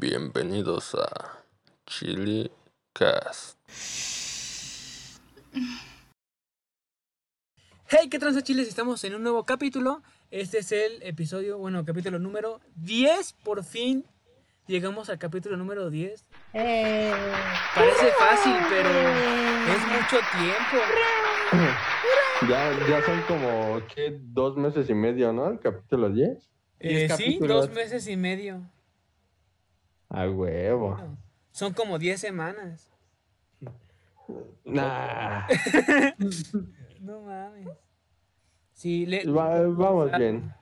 Bienvenidos a Chili Cast. Hey, ¿qué transa chiles? Estamos en un nuevo capítulo. Este es el episodio, bueno, capítulo número 10. Por fin llegamos al capítulo número 10. Eh, Parece fácil, pero es mucho tiempo. Ya, ya son como, ¿qué? Dos meses y medio, ¿no? El capítulo 10. Eh, Diez sí, dos meses y medio. A huevo. Son como 10 semanas. Nah. No mames. Sí, le- Va- vamos bien.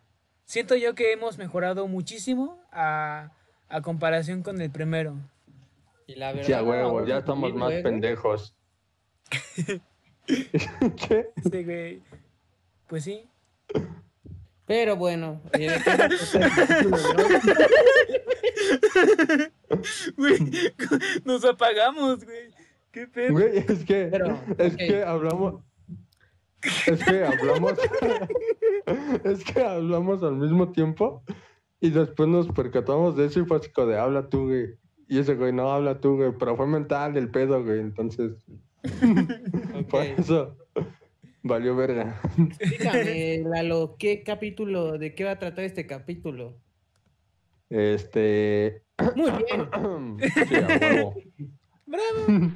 siento yo que hemos mejorado muchísimo a, a comparación con el primero. y la verdad, Sí, a huevo, ya estamos más luego, pendejos. ¿Qué? Güey. Pues sí. Pero bueno, hoy? Güey, nos apagamos, güey. ¿Qué pedo? Güey, es que, Pero, es que hablamos, es que hablamos, es que hablamos al mismo tiempo y después nos percatamos de eso y fue así como de habla tú, güey. Y ese güey, no habla tú, güey, pero fue mental el pedo, güey, entonces, por Ok. eso, valió verga. Dígame, Lalo, ¿qué capítulo, de qué va a tratar este capítulo? Este, Muy bien. sí, a huevo. ¡Bravo!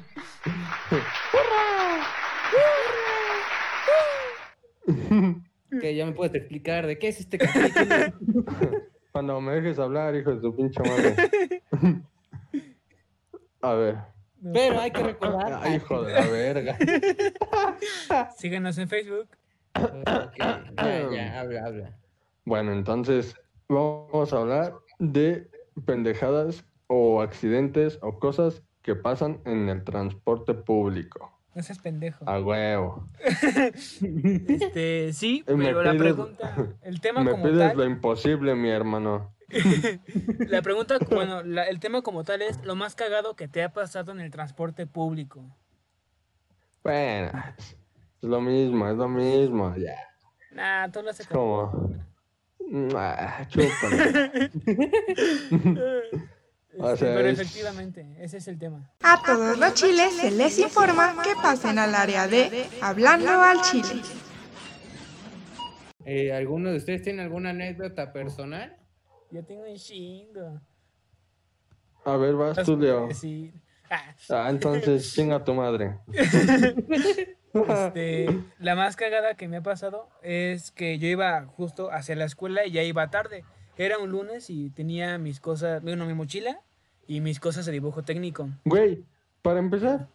Que ya me puedes explicar de qué es este capítulo. Cuando me dejes hablar, hijo de tu pinche madre. A ver. Pero hay que recordar. Ay, hijo de la verga. Síganos en Facebook. Ok, ya, ya, habla, habla. Bueno, entonces vamos a hablar de pendejadas o accidentes o cosas que pasan en el transporte público. No seas pendejo. A huevo. Este, sí, Eh, me pero la pides- pregunta, el tema Me como pides lo imposible, mi hermano. La pregunta, bueno, la- el tema como tal es lo más cagado que te ha pasado en el transporte público. Bueno, es lo mismo, es lo mismo, ya. Nah, tú lo haces Es como. Ah, chúpale. O sea, pero es- efectivamente, ese es el tema. A todos los chiles se les informa que pasen al área de Hablando al Chile. Eh, ¿Alguno de ustedes tiene alguna anécdota personal? Yo tengo un chingo. A ver, vas tú, Leo. decir. Ah, Ah, entonces, chinga tu madre. Este, la más cagada que me ha pasado es que yo iba justo hacia la escuela y ya iba tarde. Era un lunes y tenía mis cosas, bueno, mi mochila y mis cosas de dibujo técnico. Güey, para empezar,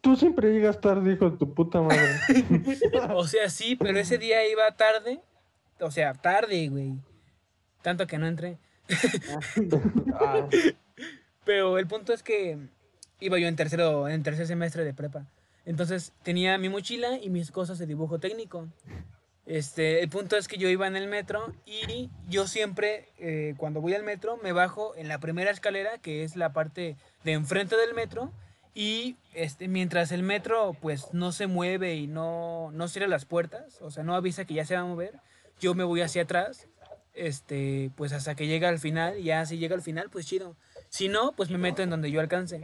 tú siempre llegas tarde, hijo de tu puta madre. O sea, sí, pero ese día iba tarde. O sea, tarde, güey. Tanto que no entré. Pero el punto es que iba yo en tercero, en tercer semestre de prepa. Entonces tenía mi mochila y mis cosas de dibujo técnico. Este, el punto es que yo iba en el metro y yo siempre, eh, cuando voy al metro, me bajo en la primera escalera, que es la parte de enfrente del metro, y este, mientras el metro pues no se mueve y no, no cierra las puertas, o sea, no avisa que ya se va a mover, yo me voy hacia atrás, este, pues hasta que llega al final, y ya si llega al final, pues chido. Si no, pues me meto en donde yo alcance.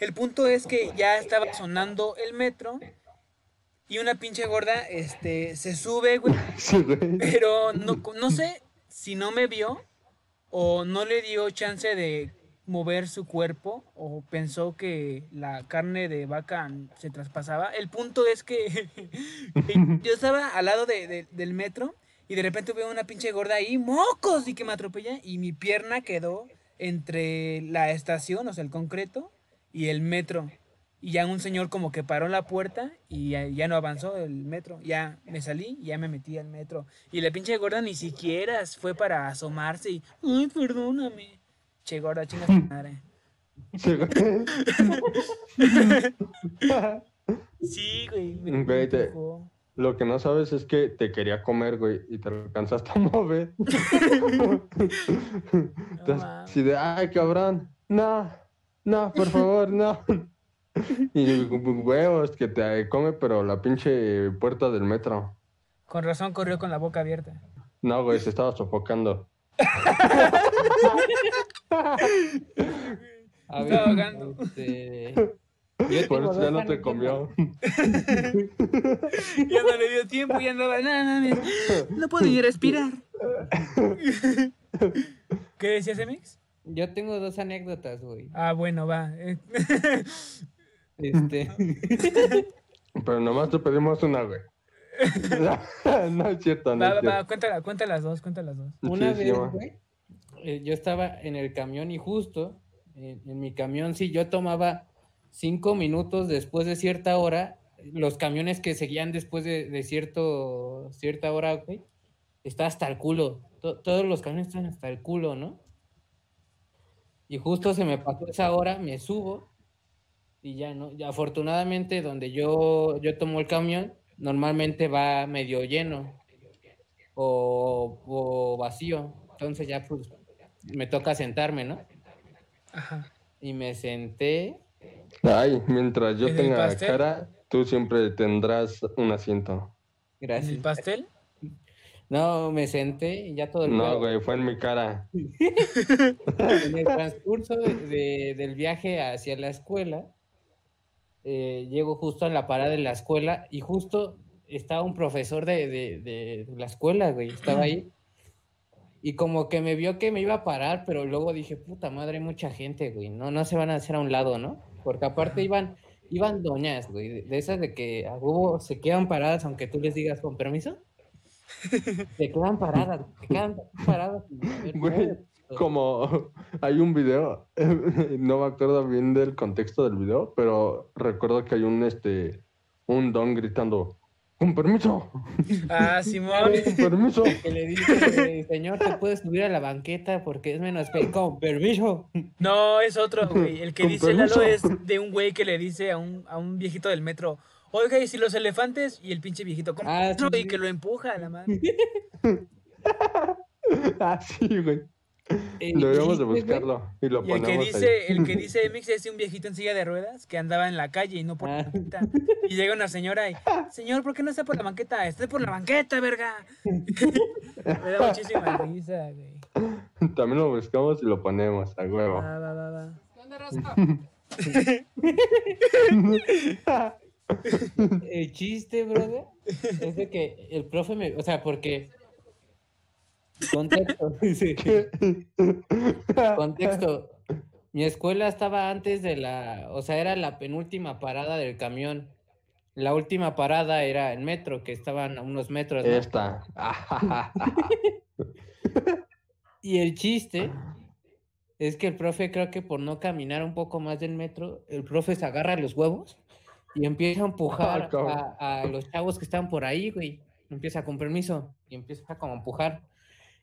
El punto es que ya estaba sonando el metro y una pinche gorda este, se sube, güey. sí, güey. Pero no, no sé si no me vio o no le dio chance de mover su cuerpo o pensó que la carne de vaca se traspasaba. El punto es que yo estaba al lado de- de- del metro y de repente veo una pinche gorda ahí, mocos, y que me atropella y mi pierna quedó entre la estación, o sea, el concreto, y el metro. Y ya un señor como que paró la puerta y ya, ya no avanzó el metro. Ya me salí y ya me metí al metro. Y la pinche gorda ni siquiera fue para asomarse y, ay, perdóname. Che, gorda, chinga tu madre. Sí, güey. Me, Güey, te-. Lo que no sabes es que te quería comer, güey, y te alcanzaste a mover. Entonces, si de, ay, cabrón, no, no, por favor, no. Y huevos que te come, pero la pinche puerta del metro. Con razón corrió con la boca abierta. No, güey, se estaba sofocando. A Estaba ahogando. este, yo Por eso ya no te comió. Ya no le dio tiempo, ya andaba. No, no, no, no puedo ni respirar. ¿Qué decías, Emix? Yo tengo dos anécdotas, güey. Ah, bueno, va. Eh, Este, Pero nomás te pedimos una, güey. no es cierto, no Va, es va, cierto. va, cuenta, cuenta las dos, cuenta las dos. una Sí, vez, güey, eh, yo estaba en el camión y justo en, en mi camión, sí, yo tomaba cinco minutos después de cierta hora, los camiones que seguían después de, de cierto, cierta hora, güey, está hasta el culo. To- todos los camiones están hasta el culo, ¿no? Y justo se me pasó esa hora, me subo y ya, ¿no? Y afortunadamente donde yo, yo tomo el camión, normalmente va medio lleno o, o vacío. Entonces ya pues me toca sentarme, ¿no? Ajá. Y me senté. Ay, mientras yo ¿En el tenga cara, tú siempre tendrás un asiento. ¿En Gracias. el pastel? No, me senté y ya todo el No, güey, fue en mi cara. En el transcurso de- de- del viaje hacia la escuela, eh, llego justo a la parada de la escuela y justo estaba un profesor de, de- de la escuela, güey, estaba ahí. Y como que me vio que me iba a parar, pero luego dije, puta madre, hay mucha gente, güey, no, no se van a hacer a un lado, ¿no? Porque aparte iban, iban doñas, güey, de, esas de que a huevo se quedan paradas aunque tú les digas con permiso. Se quedan paradas, se quedan paradas. Güey, Como hay un video, no me acuerdo bien del contexto del video, pero recuerdo que hay un este un don gritando, con permiso, Ah, Simón. con permiso. que le dice, señor, te puedes subir a la banqueta porque es menos pe con permiso. No, es otro, güey. El que Con dice Lalo permiso. es de un güey que le dice a un, a un viejito del metro, oiga, ¿y si los elefantes? Y el pinche viejito, ¿cómo? Ah, sí, y sí. que lo empuja a la madre. Ah, sí, güey. El Deberíamos de chiste, güey, buscarlo y lo Y el que ponemos dice, ahí. el que dice Mix es un viejito en silla de ruedas que andaba en la calle y no por la Ah. banqueta. Y llega una señora y, señor, ¿por qué no está por la banqueta? Estoy por la banqueta, verga. Me da muchísima risa, güey. También lo buscamos y lo ponemos a huevo. Va, va, va, va. El chiste, brother, es de que el profe me, o sea, porque contexto, sí. contexto. Mi escuela estaba antes de la, o sea, era la penúltima parada del camión. La última parada era el metro, que estaban a unos metros. ¿no? Esta. Y el chiste es que el profe creo que por no caminar un poco más del metro, el profe se agarra los huevos y empieza a empujar Ah, a, a los chavos que están por ahí, güey. Empieza con permiso y empieza como a empujar.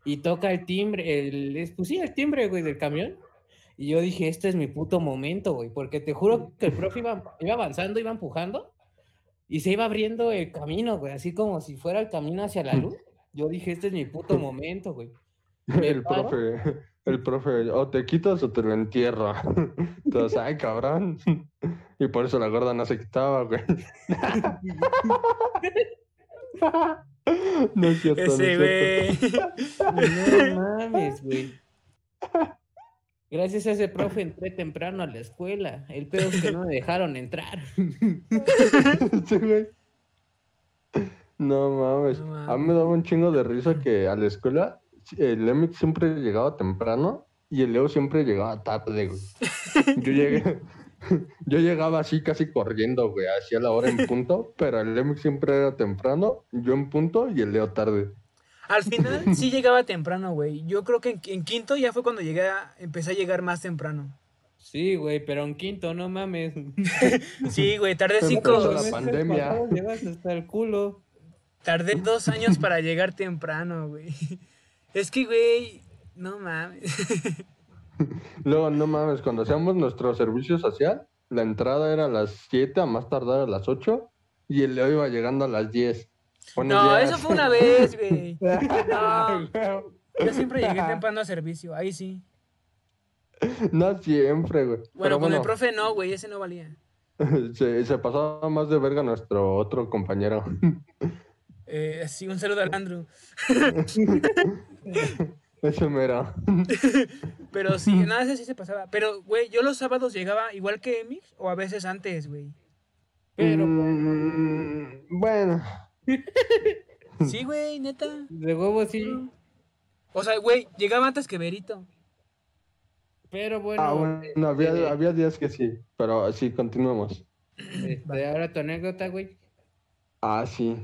Y toca el timbre, el, es- pues sí, el timbre, güey, del camión. Y yo dije, este es mi puto momento, güey, porque te juro que el profe iba, iba avanzando, iba empujando y se iba abriendo el camino, güey, así como si fuera el camino hacia la luz. Yo dije, este es mi puto momento, güey. El paro. profe, el profe, o te quitas o te lo entierro. Entonces, ay, cabrón. Y por eso la gorda no se quitaba, güey. No es cierto, no Ese es cierto. güey. No mames, güey. Gracias a ese profe entré temprano a la escuela. El pedo es que no me dejaron entrar. Sí, güey. No mames. No A mí me daba un chingo de risa que a la escuela el Lemix siempre llegaba temprano y el Leo siempre llegaba tarde, güey. Yo llegué, yo llegaba así casi corriendo, güey, hacia la hora en punto, pero el Lemix siempre era temprano, yo en punto y el Leo tarde. Al final sí llegaba temprano, güey. Yo creo que en, en quinto ya fue cuando llegué a- empecé a llegar más temprano. Sí, güey, pero en quinto, no mames. Sí, güey, tardé cinco, la pandemia. Llevas hasta el culo. tardé dos años para llegar temprano, güey. Es que, güey, no mames. Luego, no mames, cuando hacíamos nuestro servicio social, la entrada era a las 7, a más tardar a las 8, y el Leo iba llegando a las 10. Buenos No, días. eso fue una vez, güey. No, yo siempre llegué temprano a servicio, ahí sí. No siempre, güey. Bueno, Pero con el profe no, güey, ese no valía. se, se pasaba más de verga nuestro otro compañero. Eh, sí, un saludo al Andrew. Ese mero. Pero sí, nada, ese sí se pasaba. Pero, güey, yo los sábados llegaba igual que Emix o a veces antes, güey. Pero Mm, bueno, Sí, güey, neta. de huevo sí. O sea, güey, llegaba antes que Berito. Pero bueno, ah, bueno, este, había, había días que sí, pero sí, continuamos. este, ahora tu anécdota, güey. Ah, sí.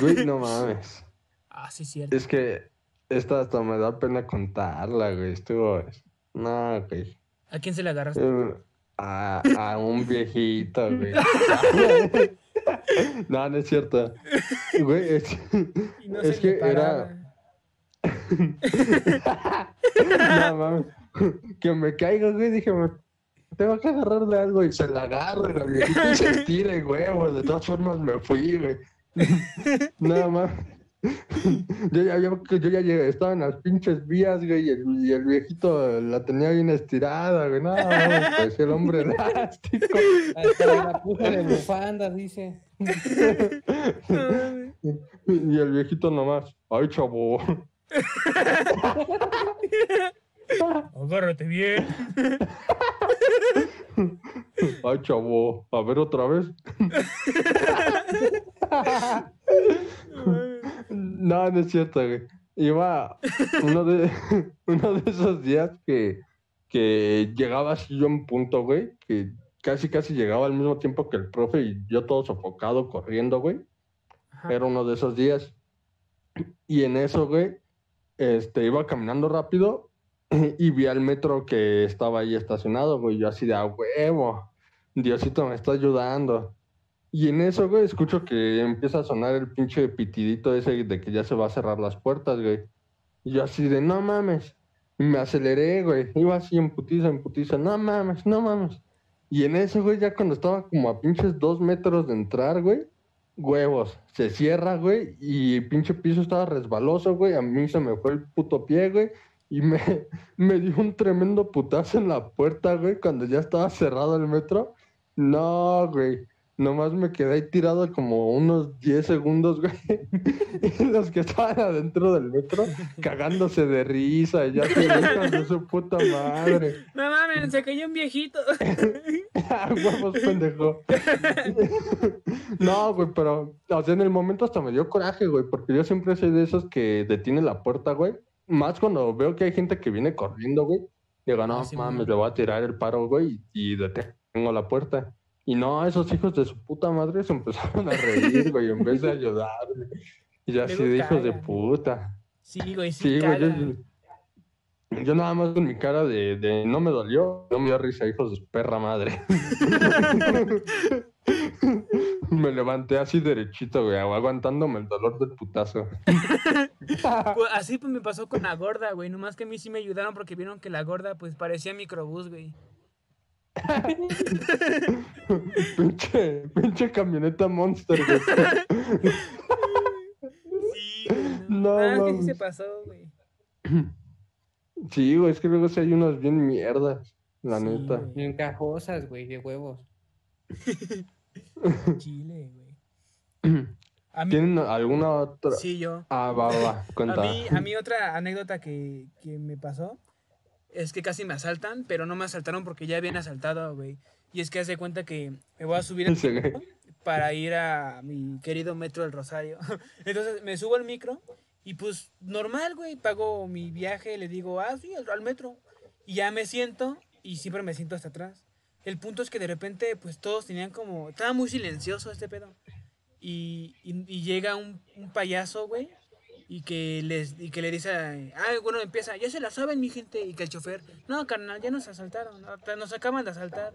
Güey, no mames. Ah, sí, cierto. Es que esta hasta me da pena contarla, güey. Estuvo. No, güey. ¿A quién se le agarraste? Eh, A, a un viejito, güey. No, no es cierto. Güey, es, no es que era. No mames. Que me caiga, güey. Dije, me tengo que agarrarle algo y se la agarro, y la viejita y se tira, y huevos. De todas formas me fui, güey. Nada más. Yo ya, yo, yo ya llegué, estaba en las pinches vías, güey, y el, y el viejito la tenía bien estirada, güey. No, parecía el hombre elástico. Hasta la puso de bufanda, dice. Y el viejito nomás, ay, chavo. Agárrate bien. Ay, chavo, a ver otra vez. No, no es cierto, güey. Iba uno de, uno de esos días que, que llegaba así yo en punto, güey, que casi casi llegaba al mismo tiempo que el profe y yo todo sofocado corriendo, güey. Ajá. Era uno de esos días. Y en eso, güey, este, iba caminando rápido y vi al metro que estaba ahí estacionado, güey. Yo así de a huevo. Diosito me está ayudando. Y en eso, güey, escucho que empieza a sonar el pinche pitidito ese de que ya se va a cerrar las puertas, güey. Y yo así de, no mames. Y me aceleré, güey. Iba así en putiza, en putiza. No mames, no mames. Y en eso, güey, ya cuando estaba como a pinches dos metros de entrar, güey, huevos. Se cierra, güey, y el pinche piso estaba resbaloso, güey. A mí se me fue el puto pie, güey. Y me, me dio un tremendo putazo en la puerta, güey, cuando ya estaba cerrado el metro. No, güey. Nomás me quedé ahí tirado como unos 10 segundos, güey. Y los que estaban adentro del metro cagándose de risa. Y ya se de su puta madre. No mames, se cayó un viejito. Ah, Huevos, pendejo. No, güey, pero, o sea, en el momento hasta me dio coraje, güey, porque yo siempre soy de esos que detiene la puerta, güey. Más cuando veo que hay gente que viene corriendo, güey. Digo, no, Ah, sí, mames, le voy a tirar el paro, güey, y detengo la puerta. Y no, esos hijos de su puta madre se empezaron a reír, güey, en vez de ayudarme. Y yo así de hijos de puta. Sí, güey, sí, Sí, güey, yo, yo nada más con mi cara de, de no me dolió, no me dio risa, hijos de su perra madre. me levanté así derechito, güey, aguantándome el dolor del putazo. Pues, así pues me pasó con la gorda, güey. Nomás que a mí sí me ayudaron porque vieron que la gorda pues parecía microbús, güey. pinche, pinche camioneta monster, güey. Sí. No, Ah, es que sí se pasó, güey. Sí, güey, es que luego sí hay unos bien mierdas, la Sí, neta. güey. Encajosas, güey, de huevos. Chile, güey. A mí, ¿Tienen alguna otra? sí, yo. Ah, va, va, va, A mí, a mí otra anécdota que, que me pasó es que casi me asaltan, pero no me asaltaron porque ya habían asaltado, güey. Y es que hace cuenta que me voy a subir al micro para ir a mi querido metro del Rosario. Entonces me subo al micro y pues normal, güey, pago mi viaje, le digo, ah, sí, al, al metro. Y ya me siento y siempre me siento hasta atrás. El punto es que de repente, pues todos tenían como, estaba muy silencioso este pedo. Y, y- y llega un, un payaso, güey, y que les y que le dice, ah, bueno, empieza, ya se la saben mi gente, y que el chofer, no, carnal, ya nos asaltaron, nos acaban de asaltar.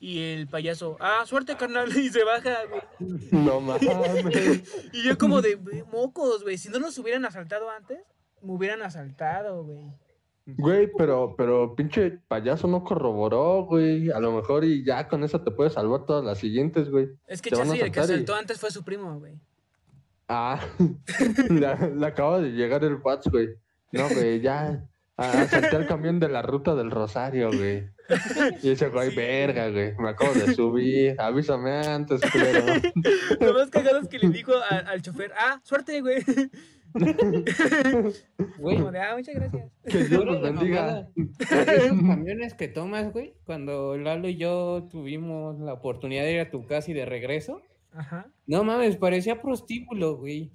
Y el payaso, ah, suerte, carnal, y se baja, güey. No mames. Y yo como de, "Güey, mocos, güey, si no nos hubieran asaltado antes, me hubieran asaltado, güey. Güey, pero, pero pinche payaso no corroboró, güey. A lo mejor y ya con eso te puedes salvar todas las siguientes, güey. Es que Chassi, el que y- asaltó antes fue su primo, güey. Ah, le, acaba de llegar el WhatsApp, güey. No, güey, ya. Asalté el camión de la ruta del Rosario, güey. Y ese güey, Sí. verga, güey. Me acabo de subir. Avísame antes, culero. Lo más cagado es que le dijo a- al chofer, ah, suerte, güey. Güey, Como de, ah, muchas gracias. Que Dios los bendiga. Esos camiones que tomas, güey, cuando Lalo y yo tuvimos la oportunidad de ir a tu casa y de regreso, Ajá. no mames, parecía prostíbulo, güey.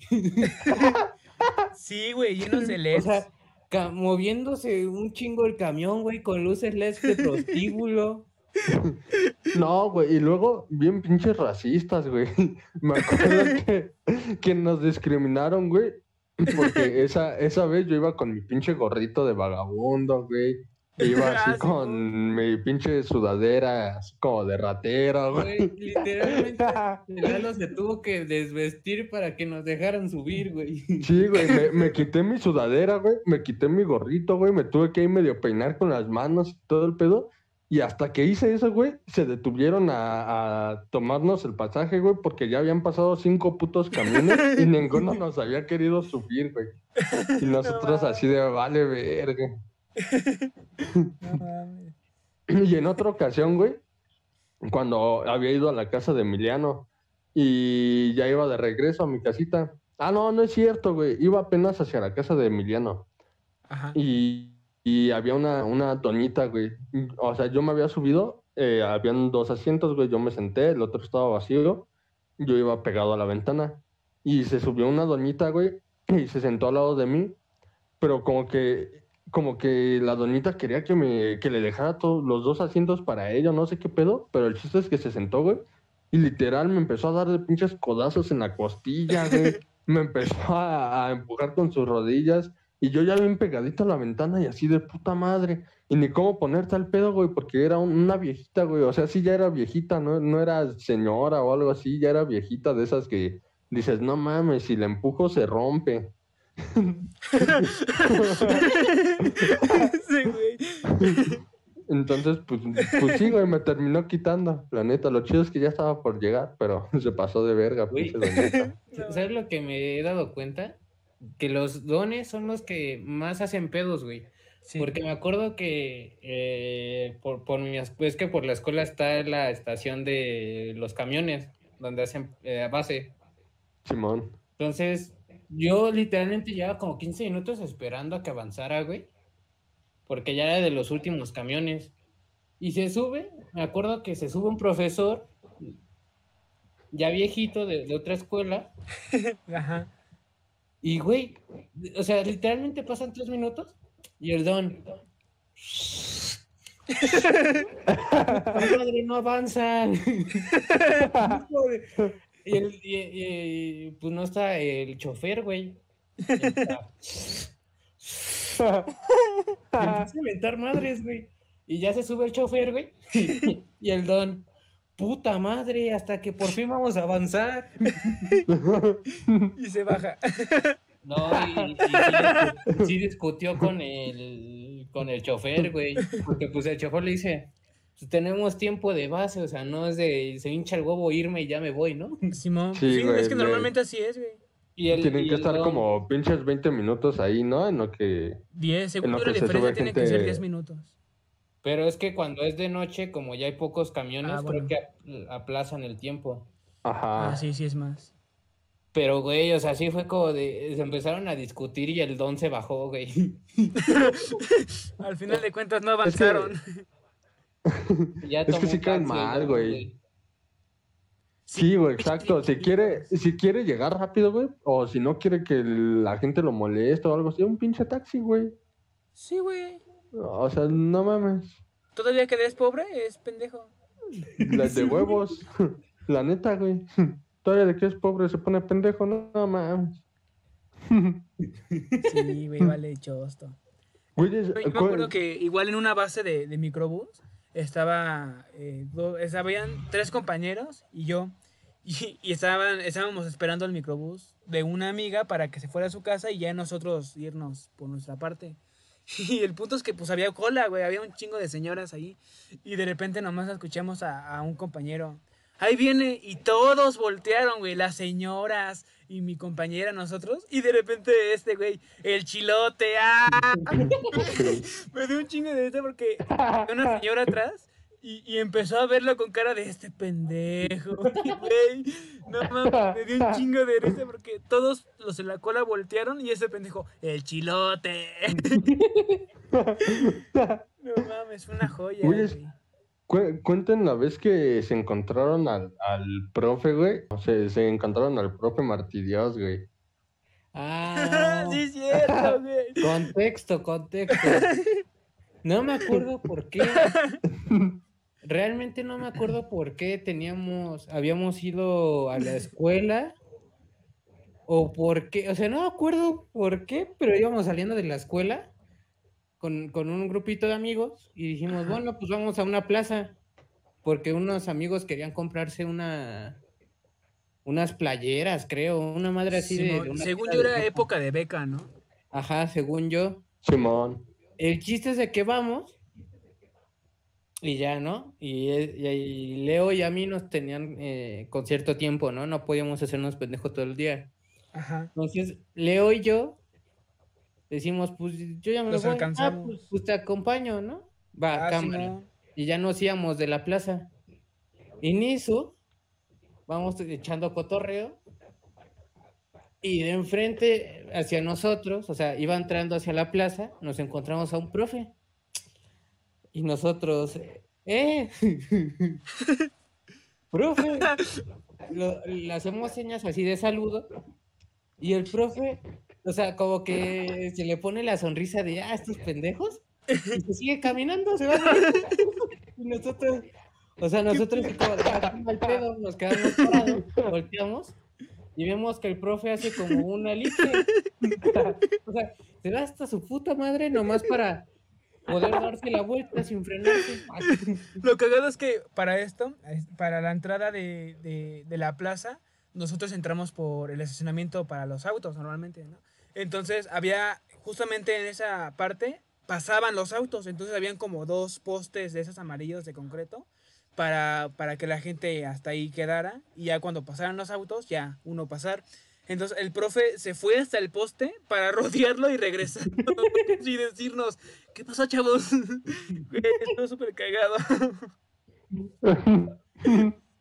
Sí, güey, llenos de O LEDs. sea, moviéndose un chingo el camión, güey, con luces LED de prostíbulo. No, güey, y luego bien pinches racistas, güey. Me acuerdo que, que nos discriminaron, güey. Porque esa, esa vez yo iba con mi pinche gorrito de vagabundo, güey. Iba Ah, así sí, con mi pinche sudadera, así como de ratero, Güey, literalmente, Lalo se tuvo que desvestir para que nos dejaran subir, güey. Sí, güey, me, me quité mi sudadera, güey, me quité mi gorrito, güey, me tuve que ir medio peinar con las manos y todo el pedo. Y hasta que hice eso, güey, se detuvieron a, a tomarnos el pasaje, güey, porque ya habían pasado cinco putos camiones y ninguno nos había querido subir, güey. Y nosotros así de, vale, verga. No mames. Y en otra ocasión, güey, cuando había ido a la casa de Emiliano y ya iba de regreso a mi casita. Ah, no, no es cierto, güey. Iba apenas hacia la casa de Emiliano. Ajá. Y, y había una, una doñita, güey. O sea, yo me había subido, eh, habían dos asientos, güey. Yo me senté, el otro estaba vacío. Yo iba pegado a la ventana. Y se subió una doñita, güey, y se sentó al lado de mí. Pero como que, como que la doñita quería que me, que le dejara todos los dos asientos para ella, no sé qué pedo. Pero el chiste es que se sentó, güey. Y literal me empezó a dar de pinches codazos en la costilla, güey. me empezó a, a empujar con sus rodillas. Y yo ya bien pegadito a la ventana y así de puta madre. Y ni cómo ponerte al pedo, güey, porque era un- una viejita, güey. O sea, sí ya era viejita, ¿no? No era señora o algo así, ya era viejita de esas que dices, no mames, si la empujo se rompe. Sí, güey. Entonces, pues, pues sí, güey, me terminó quitando. La neta, lo chido es que ya estaba por llegar, pero se pasó de verga, Güey. ¿Sabes lo que me he dado cuenta? Que los dones son los que más hacen pedos, güey. Sí. Porque me acuerdo que eh, por, por mi, es que por la escuela está la estación de los camiones, donde hacen eh, base. Simón. Entonces, yo literalmente llevaba como 15 minutos esperando a que avanzara, güey. Porque ya era de los últimos camiones. Y se sube, me acuerdo que se sube un profesor, ya viejito de, de otra escuela, Ajá. y güey, o sea, literalmente pasan tres minutos y el don. madre, no avanzan. Y, el, y- pues no está el chofer, güey. Empieza a inventar madres, güey. Y ya se sube el chofer, güey. y el don, puta madre, hasta que por fin vamos a avanzar. Y se baja. No, y, y sí, discu- sí discutió con el, con el chofer, güey. Porque pues el chofer le dice, tenemos tiempo de base, o sea, no es de se hincha el huevo irme y ya me voy, ¿no? Simón. Sí, Sí, güey, es que normalmente así es, güey. Y el, Tienen y que el estar como pinches 20 minutos ahí, ¿no? En lo que... 10, según lo yo, que la se diferencia tiene que ser gente- 10 minutos. Pero es que cuando es de noche, como ya hay pocos camiones, Ah, bueno. creo que ap- aplazan el tiempo. Ajá. Ah, sí, sí es más. Pero, güey, o sea, sí fue como de... Se empezaron a discutir y el don se bajó, güey. Al final de cuentas no Es que- avanzaron. Ya Es que sí caen mal, güey. Sí, güey, exacto. Si quiere, si quiere llegar rápido, güey, o si no quiere que la gente lo moleste o algo así, un pinche taxi, güey. Sí, güey. O sea, no mames. Todavía que eres pobre, es pendejo. Las de huevos. La neta, güey. Todavía de que es pobre se pone pendejo, no, no mames. Sí, güey, vale chosto. Güey, es- Yo me acuerdo que igual en una base de, de microbús estaba, eh, habían tres compañeros y yo. Y, estaban, estábamos esperando el microbús de una amiga para que se fuera a su casa y ya nosotros irnos por nuestra parte. Y el punto es que pues había cola, güey, había un chingo de señoras ahí. Y de repente nomás escuchamos a un compañero. Ahí viene y todos voltearon, güey, las señoras y mi compañera, nosotros. Y de repente este, güey, el chilote, ¡ah! Me dio un chingo de esto porque una señora atrás Y, y empezó a verlo con cara de este pendejo. Güey, no mames, me dio un chingo de risa porque todos los de la cola voltearon y ese pendejo, el chilote. No mames, fue una joya, güey. Cu- cuenten la vez que se encontraron al, al profe, güey. O sea, se encontraron al profe Martí Dios, güey. Ah, sí, es cierto, güey. contexto, contexto. No me acuerdo por qué. Realmente no me acuerdo por qué teníamos, habíamos ido a la escuela o por qué, o sea, no me acuerdo por qué, pero íbamos saliendo de la escuela con, con un grupito de amigos y dijimos, bueno, pues vamos a una plaza, porque unos amigos querían comprarse una, unas playeras, creo, una madre así de- Simón, de una según yo era época de beca, ¿no? Ajá, según yo. Simón. El chiste es de que vamos y ya, ¿no? Y, y- y Leo y a mí nos tenían eh, con cierto tiempo, ¿no? No podíamos hacernos pendejos todo el día. Ajá. Entonces, Leo y yo decimos, pues yo ya me Los voy. Ah, pues, pues, te acompaño, ¿no? Va, Ah, cámara. Y ya nos íbamos de la plaza. Y en eso, vamos echando cotorreo. Y de enfrente hacia nosotros, o sea, iba entrando hacia la plaza, nos encontramos a un profe. Y nosotros, ¡eh! ¡Profe! Lo- le hacemos señas así de saludo. Y el profe, o sea, como que se le pone la sonrisa de, ah, estos pendejos. Y se sigue caminando, se va. Y nosotros, o sea, nosotros como "Ah, mal pedo", nos quedamos parados, volteamos y vemos que el profe hace como una elipse. O sea, se da hasta su puta madre nomás para poder darse la vuelta sin frenarse. Lo cagado es que para esto, es- para la entrada de, de- de la plaza, nosotros entramos por el estacionamiento para los autos normalmente, ¿no? Entonces había, justamente en esa parte, pasaban los autos, entonces habían como dos postes de esos amarillos de concreto para, para que la gente hasta ahí quedara y ya cuando pasaran los autos, ya uno pasar. Entonces el profe se fue hasta el poste para rodearlo y regresar y decirnos, ¿qué pasó, chavos? Estuvo súper cagado.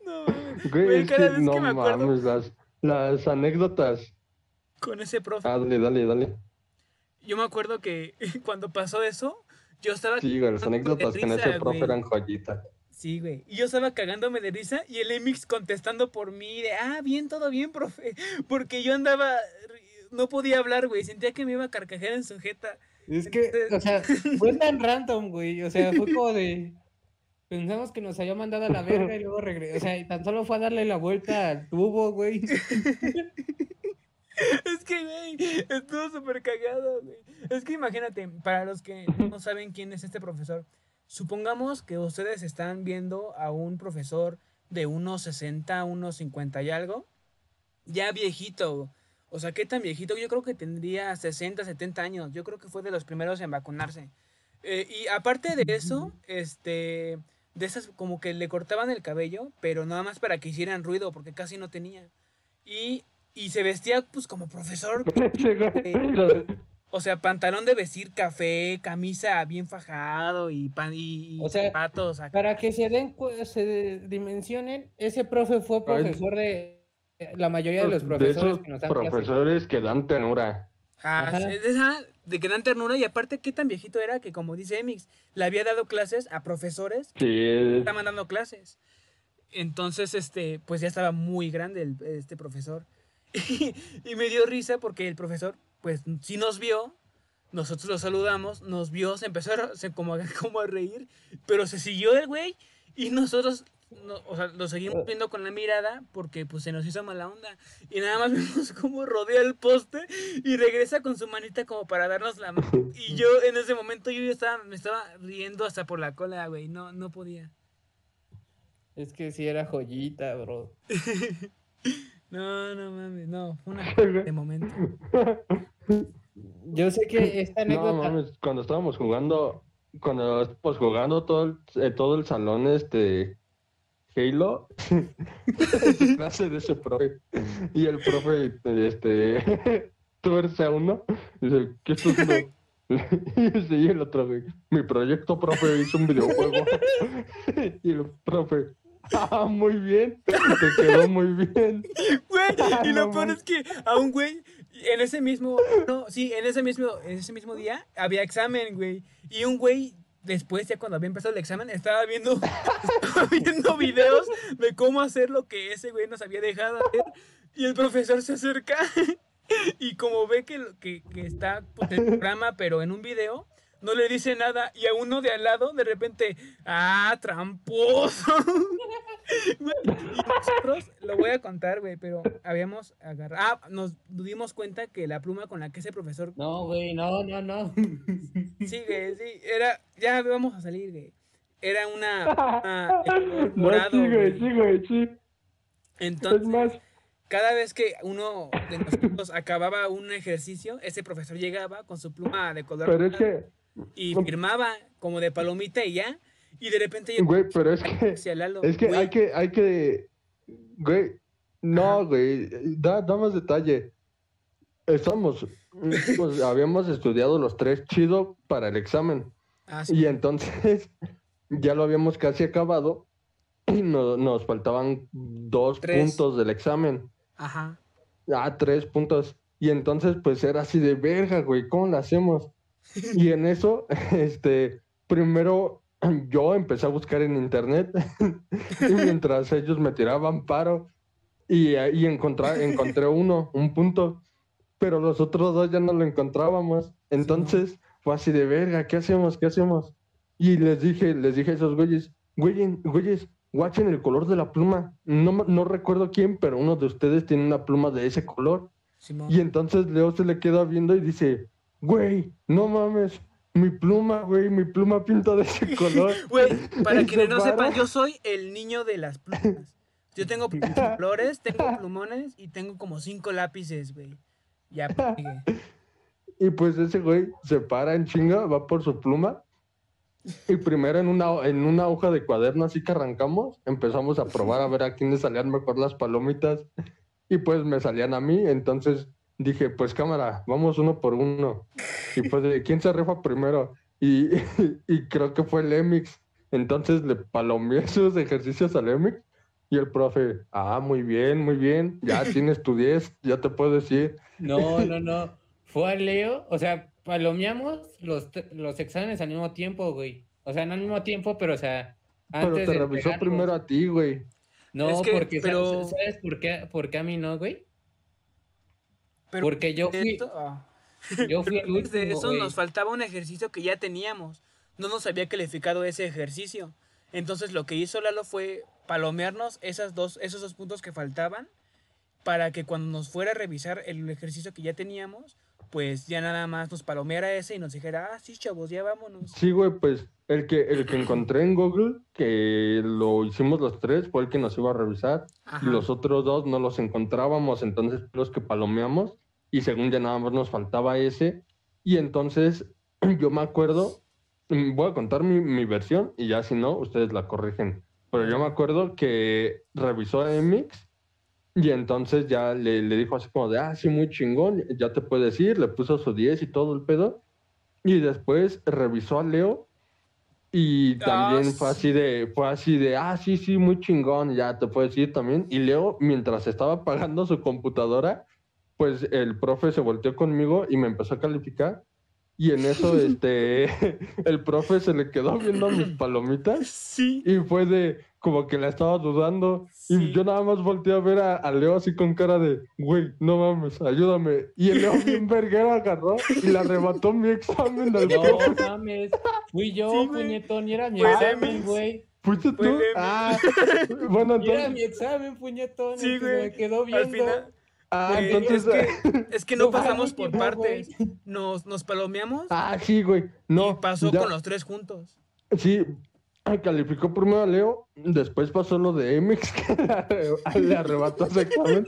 No. Güey, cada vez no que me acuerdo mames, las, las anécdotas. Con ese profe, Ah, dale, dale, dale. yo me acuerdo que cuando pasó eso, yo estaba Sí, güey, las anécdotas con ese profe güey. eran joyitas. Sí, güey. Y yo estaba cagándome de risa y el Emix contestando por mí de, ah, bien, todo bien, profe. Porque yo andaba, no podía hablar, güey. Sentía que me iba a carcajear en su jeta. Es que, o sea, fue tan random, güey. O sea, fue como de. Pensamos que nos había mandado a la verga y luego regresó. O sea, y tan solo fue a darle la vuelta al tubo, güey. Es que, güey, estuvo súper cagado, güey. Es que imagínate, para los que no saben quién es este profesor, supongamos que ustedes están viendo a un profesor de unos 60, unos 50 y algo, ya viejito. O sea, ¿qué tan viejito? Yo creo que tendría 60, 70 años. Yo creo que fue de los primeros en vacunarse. Eh, y aparte de eso, este, de esas como que le cortaban el cabello, pero nada más para que hicieran ruido, porque casi no tenía. Y, y se vestía pues como profesor, güey, o sea, pantalón de vestir café, camisa bien fajado y, pan, y, y O sea, zapatos acá. Para que se den, se dimensionen, ese profe fue profesor de la mayoría de los de profesores esos que nos dan profesores que dan ternura. Ah, de esa, de gran ternura y aparte qué tan viejito era que como dice Emix, le había dado clases a profesores que Sí, estaban dando clases. Entonces, este, pues ya estaba muy grande el- este profesor. Y, me dio risa porque el profesor, pues sí nos vio, nosotros lo saludamos, nos vio, se empezó a, se como, a- como a reír, pero se siguió el güey y nosotros, no- o sea, lo seguimos viendo con la mirada porque pues se nos hizo mala onda. Y nada más vemos cómo rodea el poste y regresa con su manita como para darnos la mano. Y yo en ese momento yo estaba, me estaba riendo hasta por la cola, güey, no, no podía. Es que sí era joyita, bro. No, no mames, no, fue una de momento. Yo sé que esta No anécdota. mames, cuando estábamos jugando, cuando estábamos jugando todo el, eh, todo el salón, este, Halo, clase de ese profe, y el profe, este, tuerce a uno, dice, ¿qué estás haciendo? Y el otro, güey. Mi proyecto, profe, hizo un videojuego. Y el profe, ah, muy bien. Te quedó muy bien. Güey, y No lo peor es que a un güey, en ese mismo, no, sí, en ese mismo, en ese mismo día había examen, güey. Y un güey, después, ya cuando había empezado el examen, estaba viendo, estaba viendo videos de cómo hacer lo que ese güey nos había dejado hacer. Y el profesor se acerca y como ve que, que, que está pues, el programa, pero en un video, no le dice nada. Y a uno de al lado, de repente, ¡ah, tramposo! Y nosotros, lo voy a contar, güey, pero habíamos agarrado. Ah, nos dimos cuenta que la pluma con la que ese profesor. No, güey, no, no, no. Sí, güey, sí, era. Ya vamos a salir, güey. Era una. una- No, morado, sí, güey, sí, güey, sí. Es Entonces, más, cada vez que uno de nosotros acababa un ejercicio, ese profesor llegaba con su pluma de color pero es que, y firmaba como de palomita y ya. Y de repente yo güey, pero es que, es que güey, hay que, hay que, güey, no, güey, da, da más detalle. Estamos, pues, habíamos estudiado los tres chido para el examen. ah, sí, Y entonces ya lo habíamos casi acabado y no- nos faltaban dos Tres. puntos del examen. Ajá. Ah, tres puntos. Y entonces pues era así de verga, güey, ¿cómo lo hacemos? Y en eso, este, primero yo empecé a buscar en internet y mientras ellos me tiraban paro y ahí encontré, encontré uno, un punto, pero los otros dos ya no lo encontrábamos. Entonces fue así de verga, ¿qué hacemos? ¿Qué hacemos? Y les dije, les dije a esos güeyes, güeyes, güeyes, guachen el color de la pluma. No, no recuerdo quién, pero uno de ustedes tiene una pluma de ese color. Simón. Y entonces Leo se le queda viendo y dice, güey, no mames, mi pluma, güey, mi pluma pinta de ese color. Güey, para quienes no sepan, yo soy el niño de las plumas. Yo tengo flores, tengo plumones y tengo como cinco lápices, güey. Ya, pues, sigue. Y pues ese güey se para en chinga, va por su pluma. Y primero en una, en una hoja de cuaderno así que arrancamos, empezamos a probar a ver a quién le salían mejor las palomitas. Y pues me salían a mí, entonces dije, pues cámara, vamos uno por uno. Y pues de quién se rifa primero. Y, y creo que fue el Emix. Entonces le palomeé sus ejercicios al Emix. Y el profe, ah, muy bien, muy bien, ya tienes tu 10, ya te puedo decir. No, no, no. Fue a Leo, o sea, palomeamos los, los exámenes al mismo tiempo, güey. O sea, no al mismo tiempo, pero o sea, Pero antes te de revisó primero a ti, güey. No, Es que, porque pero- ¿sabes por qué, por qué a mí no, güey? Pero Porque yo fui, esto- ah. yo fui el Antes de último, eso güey. nos faltaba un ejercicio que ya teníamos. No nos había calificado ese ejercicio. Entonces lo que hizo Lalo fue palomearnos esas dos, esos dos puntos que faltaban para que cuando nos fuera a revisar el ejercicio que ya teníamos, pues ya nada más nos palomeara ese y nos dijera, ah, sí, chavos, ya vámonos. Sí, güey, pues el que, el que encontré en Google, que lo hicimos los tres, fue el que nos iba a revisar. Ajá. Y los otros dos no los encontrábamos, entonces los que palomeamos. Y según ya nada más nos faltaba ese. Y entonces yo me acuerdo, mm, voy a contar mi, versión y ya si no, ustedes la corrigen. Pero yo me acuerdo que revisó a Emix y entonces ya le, le dijo así como de, ah, sí, muy chingón, ya te puedes ir, le puso su 10 y todo el pedo. Y después revisó a Leo y también fue así de, fue así de, ah, sí, sí, muy chingón, ya te puedes ir también. Y Leo, mientras estaba apagando su computadora, pues el profe se volteó conmigo y me empezó a calificar. Y en eso, este, el profe se le quedó viendo mis palomitas Sí. y fue de, como que la estaba dudando. Sí. Y yo nada más volteé a ver a, a Leo así con cara de, güey, no mames, ayúdame. Y el Leo bien verguero agarró y le arrebató mi examen del No profe. mames, fui yo, Sí, puñetón, y era mi examen, güey. ¿Fuiste tú? Emix. Ah, bueno, Y era entonces, mi examen, puñetón, Sí, güey. me quedó Al viendo. final, ah, entonces, es que, es que no No, pasamos por no, partes. Nos, nos palomeamos ah, sí, güey, no. y pasó ya- con los tres juntos. Sí, calificó primero a Leo, después pasó lo de Emix, que le arre- le arrebató ese examen.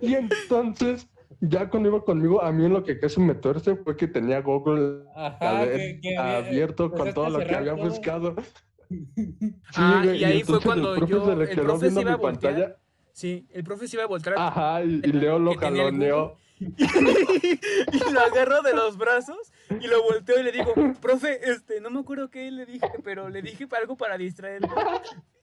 Y entonces, ya cuando iba conmigo, a mí en lo que casi me tuerce fue que tenía Google Ajá, a ver, que, que había- abierto con todo lo que había todo. buscado. Ah, y ahí fue cuando el profe yo- se le el quedó profe viendo se iba mi a voltear. pantalla. Sí, el profe se iba a voltear Ajá, y, y Leo lo jaloneó. Google, y lo agarro de los brazos y lo volteo y le digo, profe, este, no me acuerdo qué le dije, pero le dije algo para distraerlo.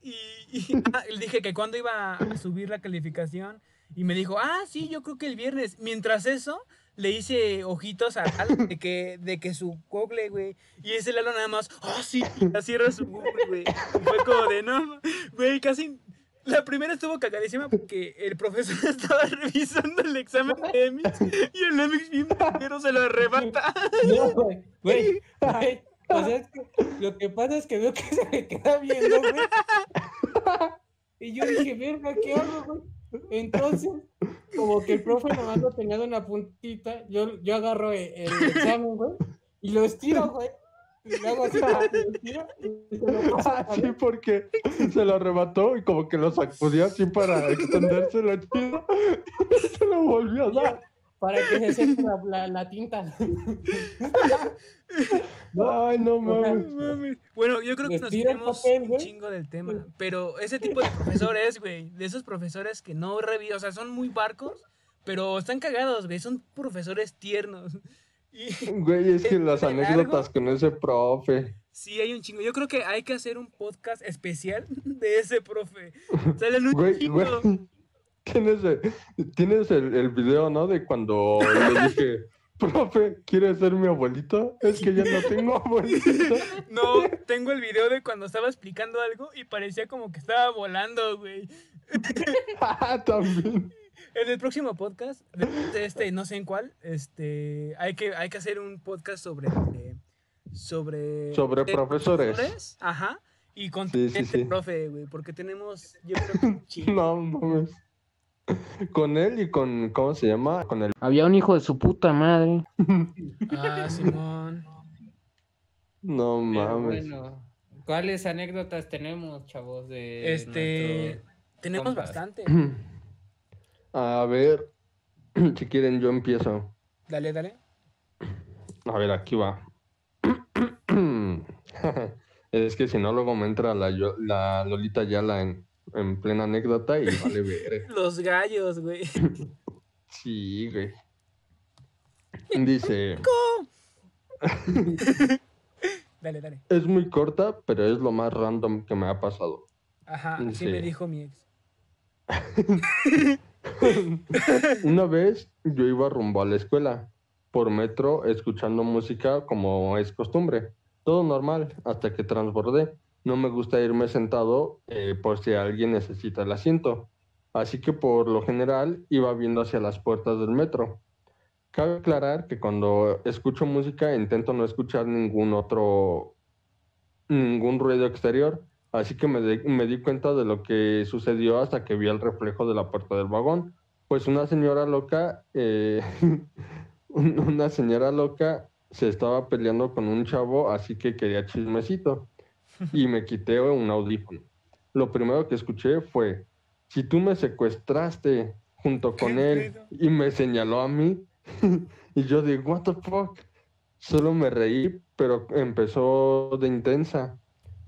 Y, y ah, le dije que cuando iba a subir la calificación y me dijo, ah, sí, yo creo que el viernes. Mientras eso, le hice ojitos a Lalo de que, de que su Google, güey. Y ese Lalo nada más, ah, sí, y cierra su Google, güey. Y Fue como de, no, güey, casi... La primera estuvo cagadísima porque el profesor estaba revisando el examen de EMIX y el EMIX bien pero se lo arrebata. No, güey. O sea, es que lo que pasa es que veo que se me queda viendo, güey. Y yo dije, verga, ¿qué hago, güey? Entonces, como que el profe nomás lo tenía de una puntita, yo, yo agarro el, el examen, güey, y lo estiro, güey. Y y se lo Ah, sí, porque se lo arrebató y como que lo sacudió así para extenderse la chido. Se lo volvió a dar. para que se seque la, la, la tinta. Ay, no mames. Mames. Bueno, yo creo que nos iremos papel, un chingo del tema. Pero ese tipo de profesores, güey, de esos profesores que no revisan, o sea, son muy barcos, pero están cagados, güey, son profesores tiernos. Y Güey, es que las anécdotas con ese profe. sí, hay un chingo. Yo creo que hay que hacer un podcast especial de ese profe. Salen un Güey, chingo. güey. Tienes, el, tienes el, el video, ¿no? De cuando le dije, profe, ¿quieres ser mi abuelito? Es que ya no tengo abuelito. No, tengo el video de cuando estaba explicando algo y parecía como que estaba volando, güey. Ah, también. En el próximo podcast, de, este, no sé en cuál, este, hay que, hay que hacer un podcast sobre, eh, sobre, Sobre profesores. Ajá. Y con Sí, sí, este sí. profe, güey, porque tenemos, yo creo que un chingo. No mames. Con él y con, ¿cómo se llama? Con el... Había un hijo de su puta madre. Ah, Simón. No Pero mames. bueno, ¿cuáles anécdotas tenemos, chavos? De Este, nuestro- tenemos compas. bastante. A ver, si quieren yo empiezo. Dale, dale. A ver, aquí va. Es que si no, luego me entra la, la Lolita Yala en, en plena anécdota y vale ver. Los gallos, güey. Sí, güey. Dice, Dale, dale. es muy corta, pero es lo más random que me ha pasado. Ajá, así Sí. me dijo mi ex. Una vez yo iba rumbo a la escuela, por metro, escuchando música como es costumbre. Todo normal, hasta que transbordé. No me gusta irme sentado eh, por si alguien necesita el asiento. Así que por lo general iba viendo hacia las puertas del metro. Cabe aclarar que cuando escucho música intento no escuchar ningún otro, ningún ruido exterior. Así que me, di- me di cuenta de lo que sucedió hasta que vi el reflejo de la puerta del vagón. Pues una señora loca, eh, un- una señora loca se estaba peleando con un chavo, así que quería chismecito. Y me quité un audífono. Lo primero que escuché fue, si tú me secuestraste junto con ¿Qué él y me señaló a mí, y yo digo, what the fuck. Solo me reí, pero empezó de intensa.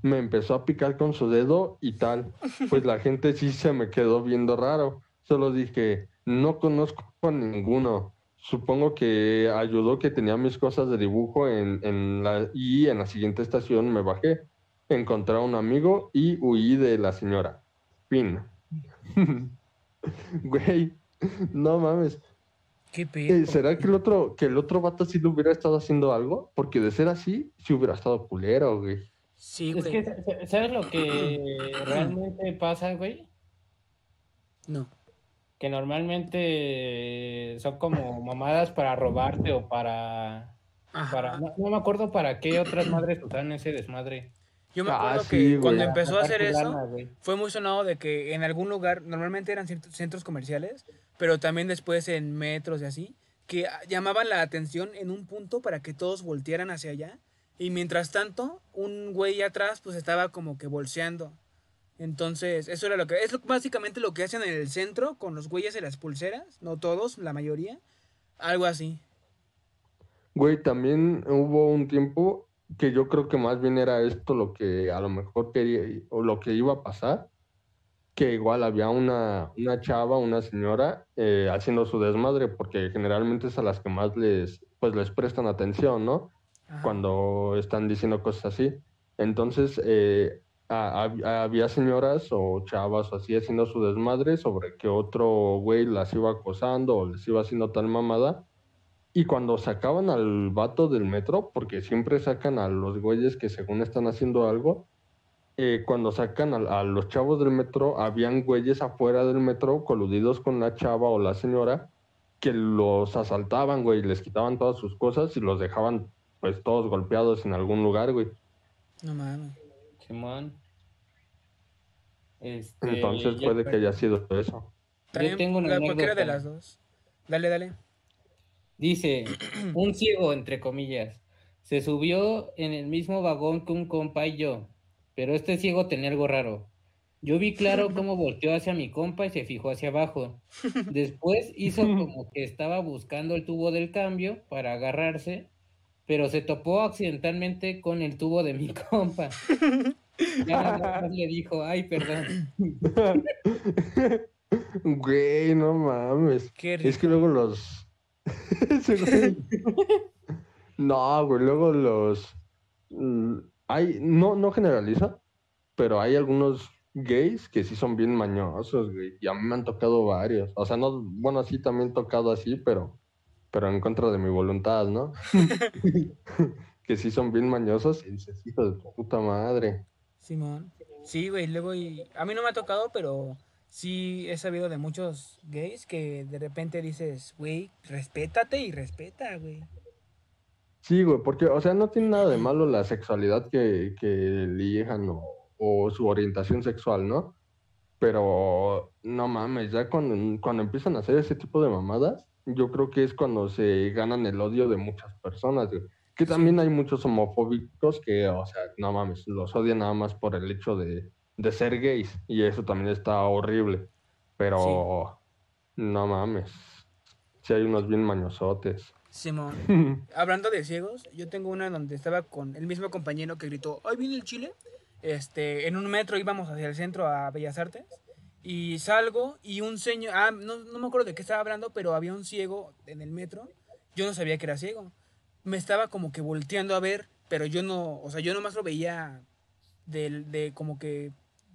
Me empezó a picar con su dedo y tal. Pues la gente sí se me quedó viendo raro. Solo dije, no conozco a ninguno. Supongo que ayudó que tenía mis cosas de dibujo en, en la, y en la siguiente estación me bajé. Encontré a un amigo y huí de la señora. Fin. Güey, no mames. ¿Qué Eh, pedo? ¿Será que el otro, que el otro vato sí le hubiera estado haciendo algo? Porque de ser así, sí hubiera estado culero, güey. Sí, Es güey. que, sa- ¿sabes lo que realmente pasa, güey? No. Que normalmente son como mamadas para robarte o para... Para no, no me acuerdo para qué otras madres usaban ese desmadre. Yo me Ah, acuerdo sí, que cuando empezó a hacer eso, fue muy sonado de que en algún lugar, normalmente eran centros comerciales, pero también después en metros y así, que llamaban la atención en un punto para que todos voltearan hacia allá. Y mientras tanto, un güey atrás pues estaba como que bolseando. Entonces, eso era lo que... Es lo- básicamente lo que hacen en el centro con los güeyes de las pulseras, no todos, la mayoría. Algo así. Güey, también hubo un tiempo que yo creo que más bien era esto lo que a lo mejor quería o lo que iba a pasar. que igual había una, una chava, una señora, eh, haciendo su desmadre, porque generalmente es a las que más les, pues les prestan atención, ¿no? Ajá. Cuando están diciendo cosas así. Entonces, eh, había señoras o chavas o así haciendo su desmadre sobre que otro güey las iba acosando o les iba haciendo tal mamada. Y cuando sacaban al vato del metro, porque siempre sacan a los güeyes que según están haciendo algo, eh, cuando sacan a, a los chavos del metro, habían güeyes afuera del metro coludidos con la chava o la señora que los asaltaban, güey, les quitaban todas sus cosas y los dejaban pues todos golpeados en algún lugar, güey. No mames. Simón. Este, Entonces yo- puede que haya sido eso. También tengo una la- cualquiera de las dos. Dale, dale. Dice, un ciego, entre comillas, se subió en el mismo vagón que un compa y yo, pero este ciego tenía algo raro. Yo vi claro cómo volteó hacia mi compa y se fijó hacia abajo. Después hizo como que estaba buscando el tubo del cambio para agarrarse, pero se topó accidentalmente con el tubo de mi compa. Ya nada más le dijo, ay, perdón. Güey, no mames. Qué Es que luego los. No, güey, luego los. mm, Hay, no, no generaliza, pero hay algunos gays que sí son bien mañosos, güey. Y a mí me han tocado varios. O sea, no, bueno, sí también he tocado así, pero, pero en contra de mi voluntad, ¿no? que sí son bien mañosos y dices, hijo de puta madre. Simón. Sí, güey, luego y... A mí no me ha tocado, pero sí he sabido de muchos gays que de repente dices, güey, respétate y respeta, güey. Sí, güey, porque, o sea, no tiene nada de malo la sexualidad que, que elijan o, o su orientación sexual, ¿no? Pero no mames, ya cuando, cuando empiezan a hacer ese tipo de mamadas, yo creo que es cuando se ganan el odio de muchas personas, güey. Que también hay muchos homofóbicos que, o sea, no mames, los odian nada más por el hecho de, de ser gays. Y eso también está horrible. Pero no mames, sí hay unos bien mañosotes. Simón. Hablando de ciegos, yo tengo una donde estaba con el mismo compañero que gritó, ¡ay, viene el Chile! Este, en un metro íbamos hacia el centro a Bellas Artes y salgo y un señor, ah, no, no me acuerdo de qué estaba hablando, pero había un ciego en el metro. Yo no sabía que era ciego. Me estaba como que volteando a ver, pero yo no, o sea, yo nomás lo veía del, de como que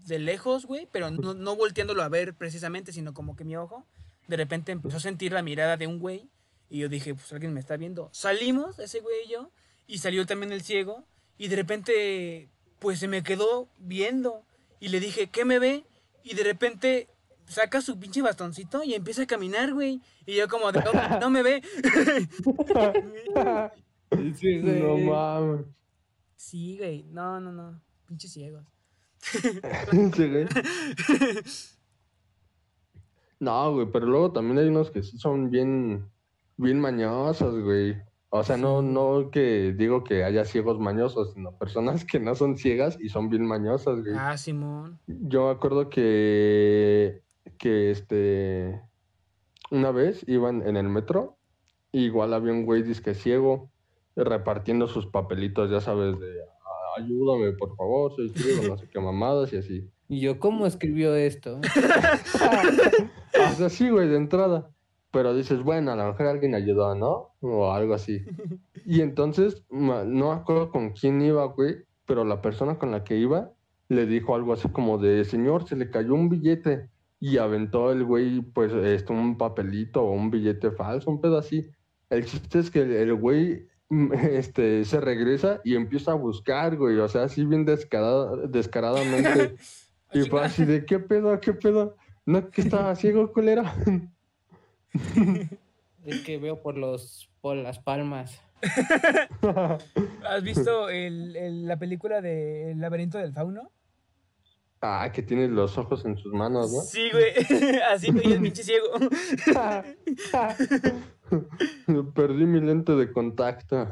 de lejos, güey, pero no, no volteándolo a ver precisamente, sino como que mi ojo de repente empezó a sentir la mirada de un güey y yo dije, pues alguien me está viendo. Salimos, ese güey y yo, y salió también el ciego, y de repente, pues se me quedó viendo, y le dije, ¿qué me ve? Y de repente saca su pinche bastoncito y empieza a caminar, güey. Y yo como, de, no, no me ve. No mames. sí, güey, no, no, no, pinches ciegos. Sí, güey. No, güey, pero luego también hay unos que sí son bien, bien mañosos, güey. O sea, no, no que digo que haya ciegos mañosos, sino personas que no son ciegas y son bien mañosas, güey. Ah, Simón. Yo me acuerdo que, que este, una vez iban en el metro, y igual había un güey disque ciego repartiendo sus papelitos, ya sabes, de "Ah, ayúdame, por favor, soy ciego, no sé qué mamadas y así. Y yo, ¿cómo escribió esto? O sea, sí, güey, de entrada. Pero dices, bueno, a lo mejor alguien ayudó, ¿no? O algo así. Y entonces, no acuerdo con quién iba, güey, pero la persona con la que iba le dijo algo así como de, señor, se le cayó un billete. Y aventó el güey, pues, este, un papelito o un billete falso, un pedo así. El chiste es que el, güey, este, se regresa y empieza a buscar, güey, o sea, así bien descarada, descaradamente. Y fue así de, ¿qué pedo? ¿Qué pedo? ¿No que estaba ciego, culera? Es que veo por los por las palmas. ¿Has visto el, el- la película de El laberinto del fauno? ah, que tiene los ojos en sus manos, ¿no? Sí, güey. Así, güey, el pinche ciego. Perdí mi lente de contacto.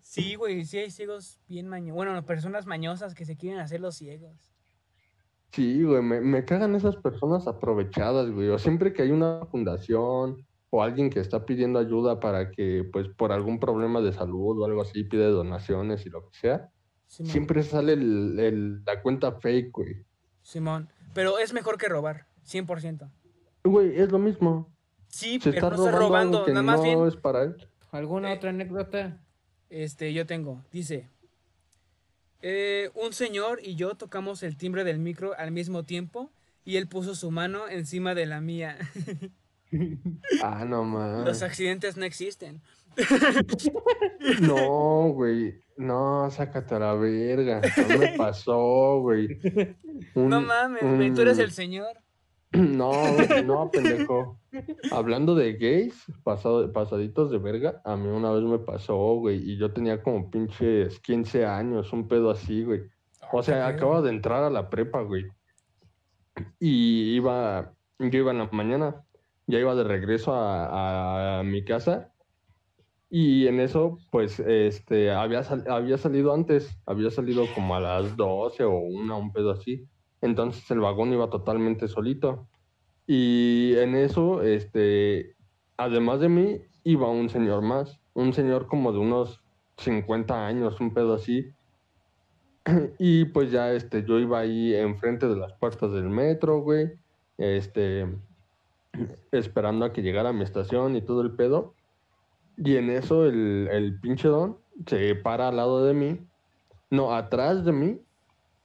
Sí, güey, sí hay ciegos bien mañosos. Bueno, personas mañosas que se quieren hacer los ciegos. Sí, güey, me, me cagan esas personas aprovechadas, güey. O siempre que hay una fundación o alguien que está pidiendo ayuda para que, pues, por algún problema de salud o algo así, pide donaciones y lo que sea, Simón. siempre sale el- el- la cuenta fake, güey. Simón. Pero es mejor que robar, 100%. Güey, es lo mismo. Sí, Se pero está no estás robando, robando, algo que nada más no bien. es para él. ¿Alguna Eh, otra anécdota? Este, yo tengo, dice. Eh, un señor y yo tocamos el timbre del micro al mismo tiempo y él puso su mano encima de la mía. Ah, no Los más. accidentes no existen. No, güey. No, sácate a la verga. No me pasó, güey. Un- No mames, güey, tú eres un- el señor. No, no, pendejo. Hablando de gays, pasado, pasaditos de verga, a mí una vez me pasó, güey, y yo tenía como pinches 15 años, un pedo así, güey. O sea, pedo. acabo de entrar a la prepa, güey. Y iba, yo iba en la mañana, ya iba de regreso a, a mi casa. Y en eso, pues, este, había, sal- había salido antes, había salido como a las 12 o una, un pedo así. Entonces el vagón iba totalmente solito. Y en eso, este, además de mí, iba un señor más, un señor como de unos 50 años, un pedo así. Y pues ya, este, yo iba ahí enfrente de las puertas del metro, güey, este, esperando a que llegara a mi estación y todo el pedo. Y en eso el, el pinche don se para al lado de mí, no, atrás de mí,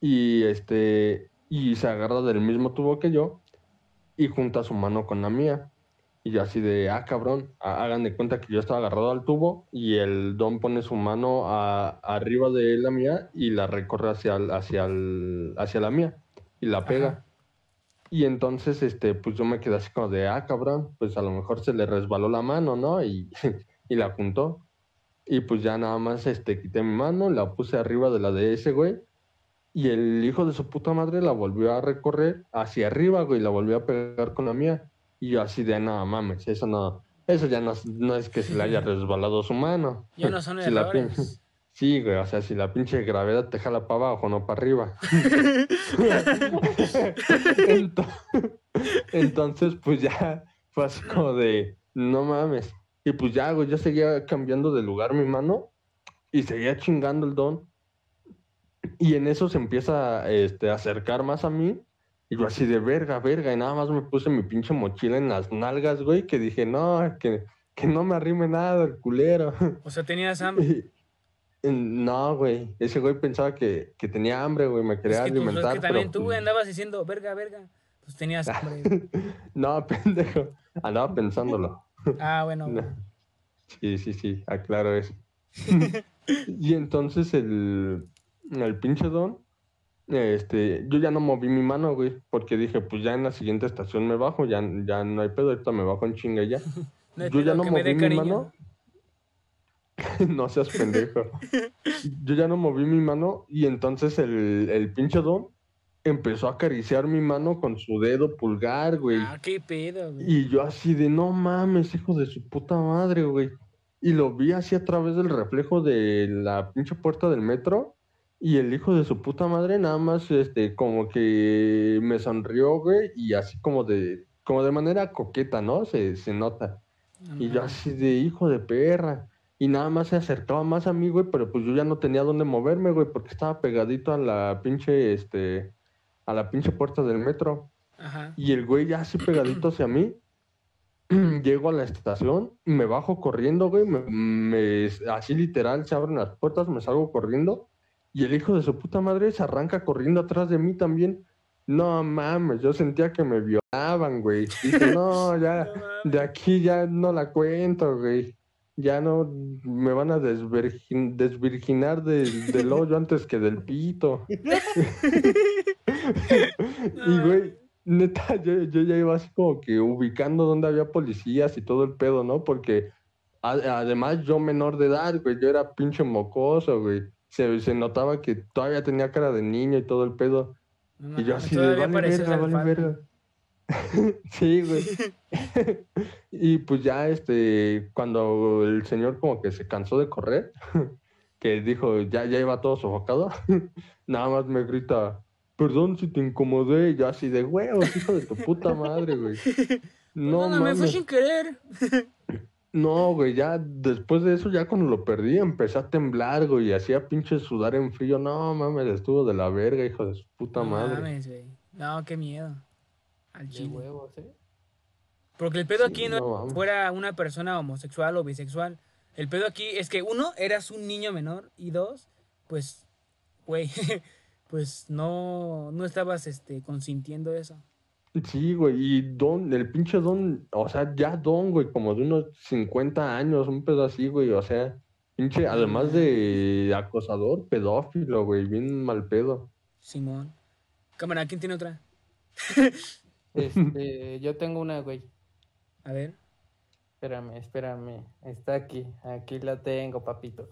y este, y se agarra del mismo tubo que yo y junta su mano con la mía. Y yo así de, ah, cabrón, hagan de cuenta que yo estaba agarrado al tubo y el don pone su mano a- arriba de la mía y la recorre hacia, el- hacia, el- hacia la mía y la pega. Ajá. Y entonces, este, pues yo me quedé así como de, ah, cabrón, pues a lo mejor se le resbaló la mano, ¿no? Y, y la juntó. Y pues ya nada más, este, quité mi mano, la puse arriba de la de ese güey. Y el hijo de su puta madre la volvió a recorrer hacia arriba, güey, la volvió a pegar con la mía. Y yo así de, nada mames, eso no, eso ya no, es- no es que se le haya resbalado su mano. Ya no son Si la pin-. Sí, güey, o sea, si la pinche gravedad te jala para abajo, no para arriba. Ento- Entonces, pues ya fue así como de, no mames. Y pues ya, güey, yo seguía cambiando de lugar mi mano y seguía chingando el don. Y en eso se empieza este, a acercar más a mí. Y yo así de verga, verga. Y nada más me puse mi pinche mochila en las nalgas, güey, que dije, no, que, que no me arrime nada el culero. O sea, tenías hambre. Y- No, güey. Ese güey pensaba que, que tenía hambre, güey. Me quería Es que, tú- es que también pero, tú, güey, pues, andabas diciendo, verga, verga. Pues tenías hambre. No, pendejo. Andaba pensándolo. Ah, bueno. No. Sí, sí, sí. Aclaro eso. y entonces el, el pinche don, este, yo ya no moví mi mano, güey. Porque dije, pues ya en la siguiente estación me bajo. Ya, ya no hay pedo. Ahorita me bajo en chinga ya. No yo ya no moví mi cariño. mano. no seas pendejo. Yo ya no moví mi mano y entonces el, el pinche don empezó a acariciar mi mano con su dedo pulgar, güey. Ah, qué pedo, güey. Y yo así de, no mames, hijo de su puta madre, güey. Y lo vi así a través del reflejo de la pinche puerta del metro. Y el hijo de su puta madre nada más, este, como que me sonrió, güey. Y así como de, como de manera coqueta, ¿no? Se, se nota. No Y yo así de hijo de perra. Y nada más se acercaba más a mí, güey, pero pues yo ya no tenía dónde moverme, güey, porque estaba pegadito a la pinche, este, a la pinche puerta del metro. Ajá. Y el güey ya así pegadito hacia mí. Llego a la estación, me bajo corriendo, güey, me, me- así literal, se abren las puertas, me salgo corriendo. Y el hijo de su puta madre se arranca corriendo atrás de mí también. No mames, yo sentía que me violaban, güey. Dije, no, ya, de aquí ya no la cuento, güey. Ya no me van a desvirgin- desvirginar del- del hoyo antes que del pito. y, güey, neta, yo, yo ya iba así como que ubicando dónde había policías y todo el pedo, ¿no? Porque a- además yo menor de edad, güey, yo era pinche mocoso, güey. Se, se notaba que todavía tenía cara de niño y todo el pedo. No Y yo así de, vale verga, vale verga. Sí, güey. y pues ya, este, cuando el señor como que se cansó de correr, que dijo, ya, ya iba todo sofocado, nada más me grita, perdón si te incomodé, y yo así de huevos, hijo de tu puta madre, güey. No Perdóname, fue mames. sin querer. No, güey, ya después de eso, ya cuando lo perdí, empecé a temblar, güey, y hacía pinche sudar en frío. No, mames, estuvo de la verga, hijo de su puta No madre. mames, güey. No, qué miedo. Al De chile. huevos, ¿eh? Porque el pedo Sí, aquí no, no es que mames. fuera una persona homosexual o bisexual. El pedo aquí es que uno, eras un niño menor y dos, pues, güey, pues no, no estabas este, consintiendo eso. Sí, güey, y Don, el pinche Don, o sea, ya Don, güey, como de unos 50 años, un pedo así, güey, o sea, pinche, además de acosador, pedófilo, güey, bien mal pedo. Simón. Cámara, ¿quién tiene otra? Este, yo tengo una, güey. A ver. Espérame, espérame. Está aquí. Aquí la tengo, papito.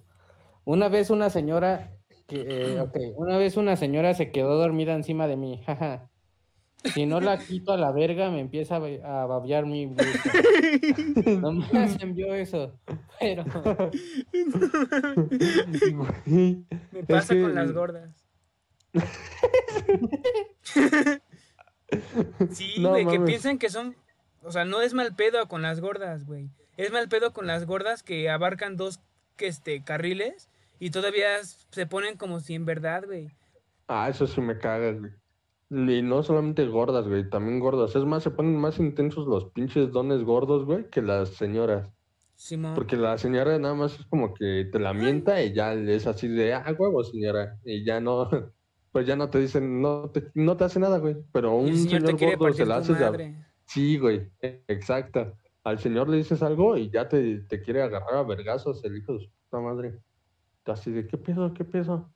Una vez una señora que, eh, ok, una vez una señora se quedó dormida encima de mí. jaja. Si no la quito a la verga, me empieza a, ba- a babear mi blusa. No me envió eso. Pero Me Es pasa que- con las gordas. sí, No güey, que piensan que son. O sea, no es mal pedo con las gordas, güey. Es mal pedo con las gordas que abarcan dos que, este, carriles y todavía se ponen como si en verdad, güey. Ah, eso sí me caga, güey. Y no solamente gordas, güey, también gordas. Es más, se ponen más intensos los pinches dones gordos, güey, que las señoras. Simón. Porque la señora nada más es como que te la mienta y ya es así de, ah, huevo, señora. Y ya no, pues ya no te dicen, no te, no te hace nada, güey. Pero un señor te señor gordo se la de... madre. Sí, güey, e- exacto. Al señor le dices algo y ya te, te quiere agarrar a vergazos el hijo de su puta madre. Así de, ¿qué pedo, qué pedo?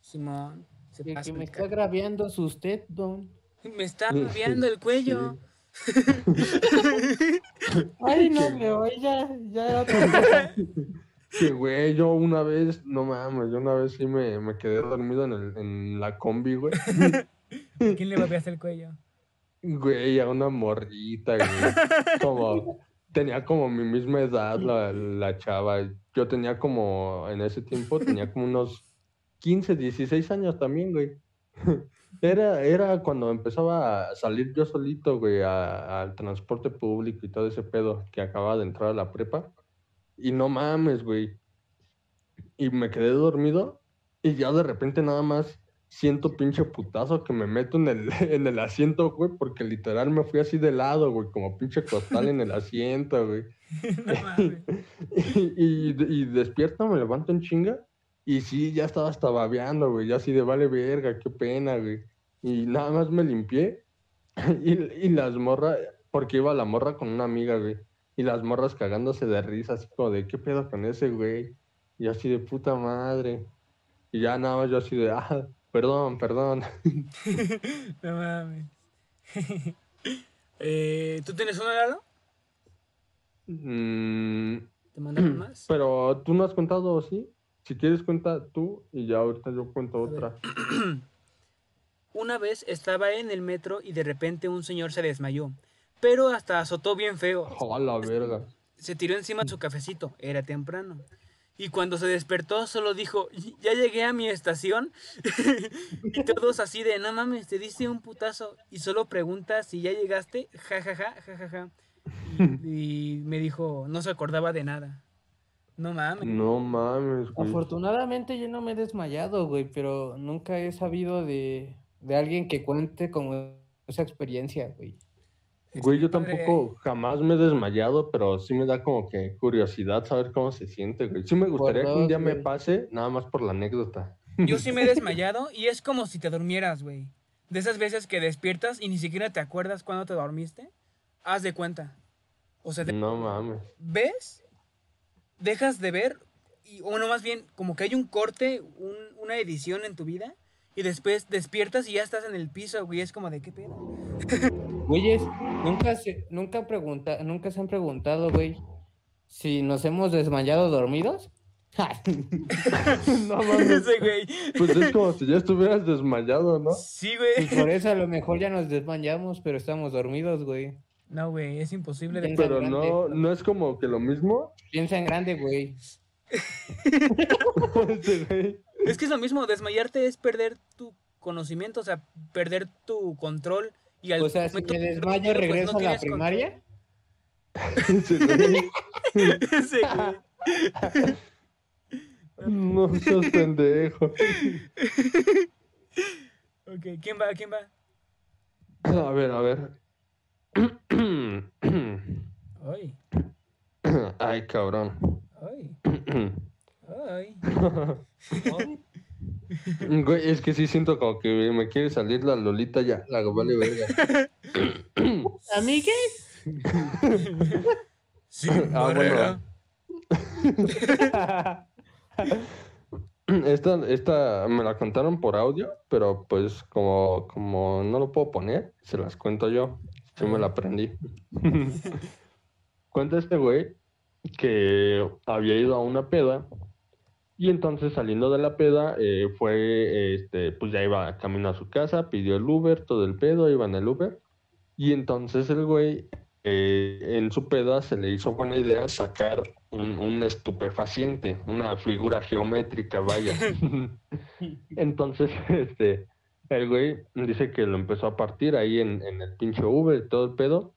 Simón. Se que, me está agraviando usted, don. Me está moviendo el cuello. Ay, no, pero ya, ya era otra cosa. Que, güey, yo una vez, no mames, yo una vez sí me, me quedé dormido en, el, en la combi, güey. ¿Quién le babeaste el cuello? Güey, a una morrita, güey. Como, tenía como mi misma edad la, la chava. Yo tenía como, en ese tiempo, tenía como unos 15, 16 años también, güey. Era, era cuando empezaba a salir yo solito, güey, al transporte público y todo ese pedo, que acababa de entrar a la prepa. Y no mames, güey. Y me quedé dormido y ya de repente nada más siento pinche putazo que me meto en el, en el asiento, güey, porque literal me fui así de lado, güey, como pinche costal en el asiento, güey. No mames. Y, y, y despierto, me levanto en chinga y sí, ya estaba hasta babeando, güey, ya así de vale verga, qué pena, güey. Y nada más me limpié y, y las morras, porque iba la morra con una amiga, güey, y las morras cagándose de risa, así como de, ¿qué pedo con ese, güey? Y así de puta madre. Y ya nada más yo así de, ah, perdón, perdón. No mames. eh, ¿Tú tienes uno, Lalo? Mm, ¿Te mandaron más? pero tú no has contado, ¿sí? Si quieres cuenta tú y ya ahorita yo cuento otra. Una vez estaba en el metro y de repente un señor se desmayó, pero hasta azotó bien feo. ¡Oh, la verga! Se tiró encima de su cafecito, era temprano. Y cuando se despertó solo dijo, ya llegué a mi estación. y todos así de, no mames, te diste un putazo. Y solo pregunta si ya llegaste, ja, ja, ja, ja, ja, ja. Y, y me dijo, no se acordaba de nada. No mames. No mames, güey. Afortunadamente yo no me he desmayado, güey, pero nunca he sabido de, de alguien que cuente como esa experiencia, güey. Güey, yo tampoco jamás me he desmayado, pero sí me da como que curiosidad saber cómo se siente, güey. Sí me gustaría que un día me pase, nada más por la anécdota. Yo sí me he desmayado y es como si te durmieras, güey. De esas veces que despiertas y ni siquiera te acuerdas cuándo te dormiste. Haz de cuenta. O sea, de- No mames. ves, dejas de ver, y, o no más bien, como que hay un corte, un- una edición en tu vida, y después despiertas y ya estás en el piso, güey. Es como de qué pedo. Güeyes, nunca se, nunca pregunta, nunca se han preguntado, güey, si nos hemos desmayado dormidos. No mames. Güey. Pues es como si ya estuvieras desmayado, ¿no? Sí, Pues güey. por eso a lo mejor ya nos desmayamos, pero estamos dormidos, güey. No, güey, es imposible de Piensa en Pero grande. no, no es como que lo mismo. Piensa en grande, güey. Es que es lo mismo, desmayarte es perder tu conocimiento, o sea, perder tu control. Y al O sea, si me de desmayo, pues, no regreso a la primaria. Ese güey, Ese güey. no seas pendejo. Ok, ¿quién va? ¿Quién va? A ver, a ver. Ay, Ay, cabrón. ay, ay. Güey, es que sí siento como que me quiere salir la Lolita ya. La vale verga. ¿Amigues? Sin Ah, bueno. Esta, esta me la contaron por audio, pero pues como, como no lo puedo poner, se las cuento yo. Sí me la aprendí. Cuenta este güey que había ido a una peda y entonces saliendo de la peda eh, fue, este, pues ya iba camino a su casa, pidió el Uber, todo el pedo, iba en el Uber y entonces el güey eh, en su peda se le hizo buena idea sacar un, un estupefaciente, una figura geométrica, vaya. Entonces, este, el güey dice que lo empezó a partir ahí en, en el pinche Uber y todo el pedo.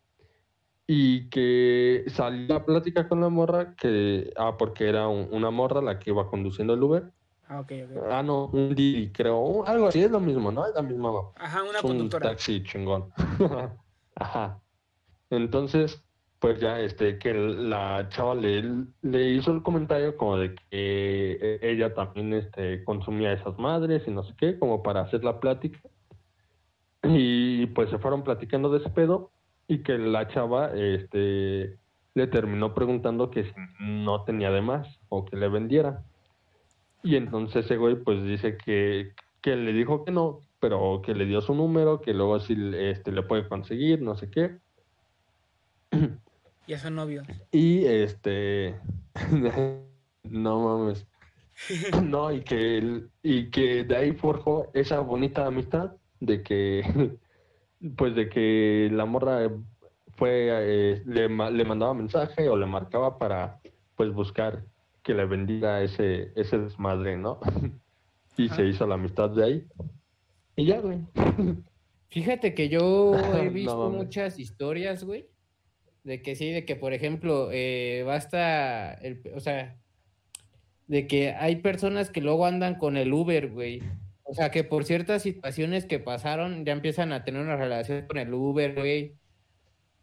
Y que salió a plática con la morra, que, ah, porque era un- una morra la que iba conduciendo el Uber. Ah, ok, ok. Ah, no, un Didi, creo, algo así, es lo mismo, ¿no? Es la misma Ajá, una es un conductora. taxi chingón. Ajá. Entonces, pues ya este, que la chava le, le hizo el comentario como de que eh, ella también este, consumía esas madres y no sé qué, como para hacer la plática. Y pues se fueron platicando de ese pedo y que la chava este, le terminó preguntando que si no tenía de más o que le vendiera. Y entonces ese güey pues dice que, que le dijo que no, pero que le dio su número, que luego sí este, le puede conseguir, no sé qué. Ya son novios. Y este, no mames. No, y que, el- y que de ahí forjó esa bonita amistad de que, pues de que la morra fue, eh, le, ma- le mandaba mensaje o le marcaba para, pues buscar que le vendiera ese, ese desmadre, ¿no? Y se hizo la amistad de ahí. Y ya, güey. Fíjate que yo he visto muchas historias, güey, de que sí, de que, por ejemplo, eh, basta, el, o sea, de que hay personas que luego andan con el Uber, güey. O sea, que por ciertas situaciones que pasaron ya empiezan a tener una relación con el Uber, güey.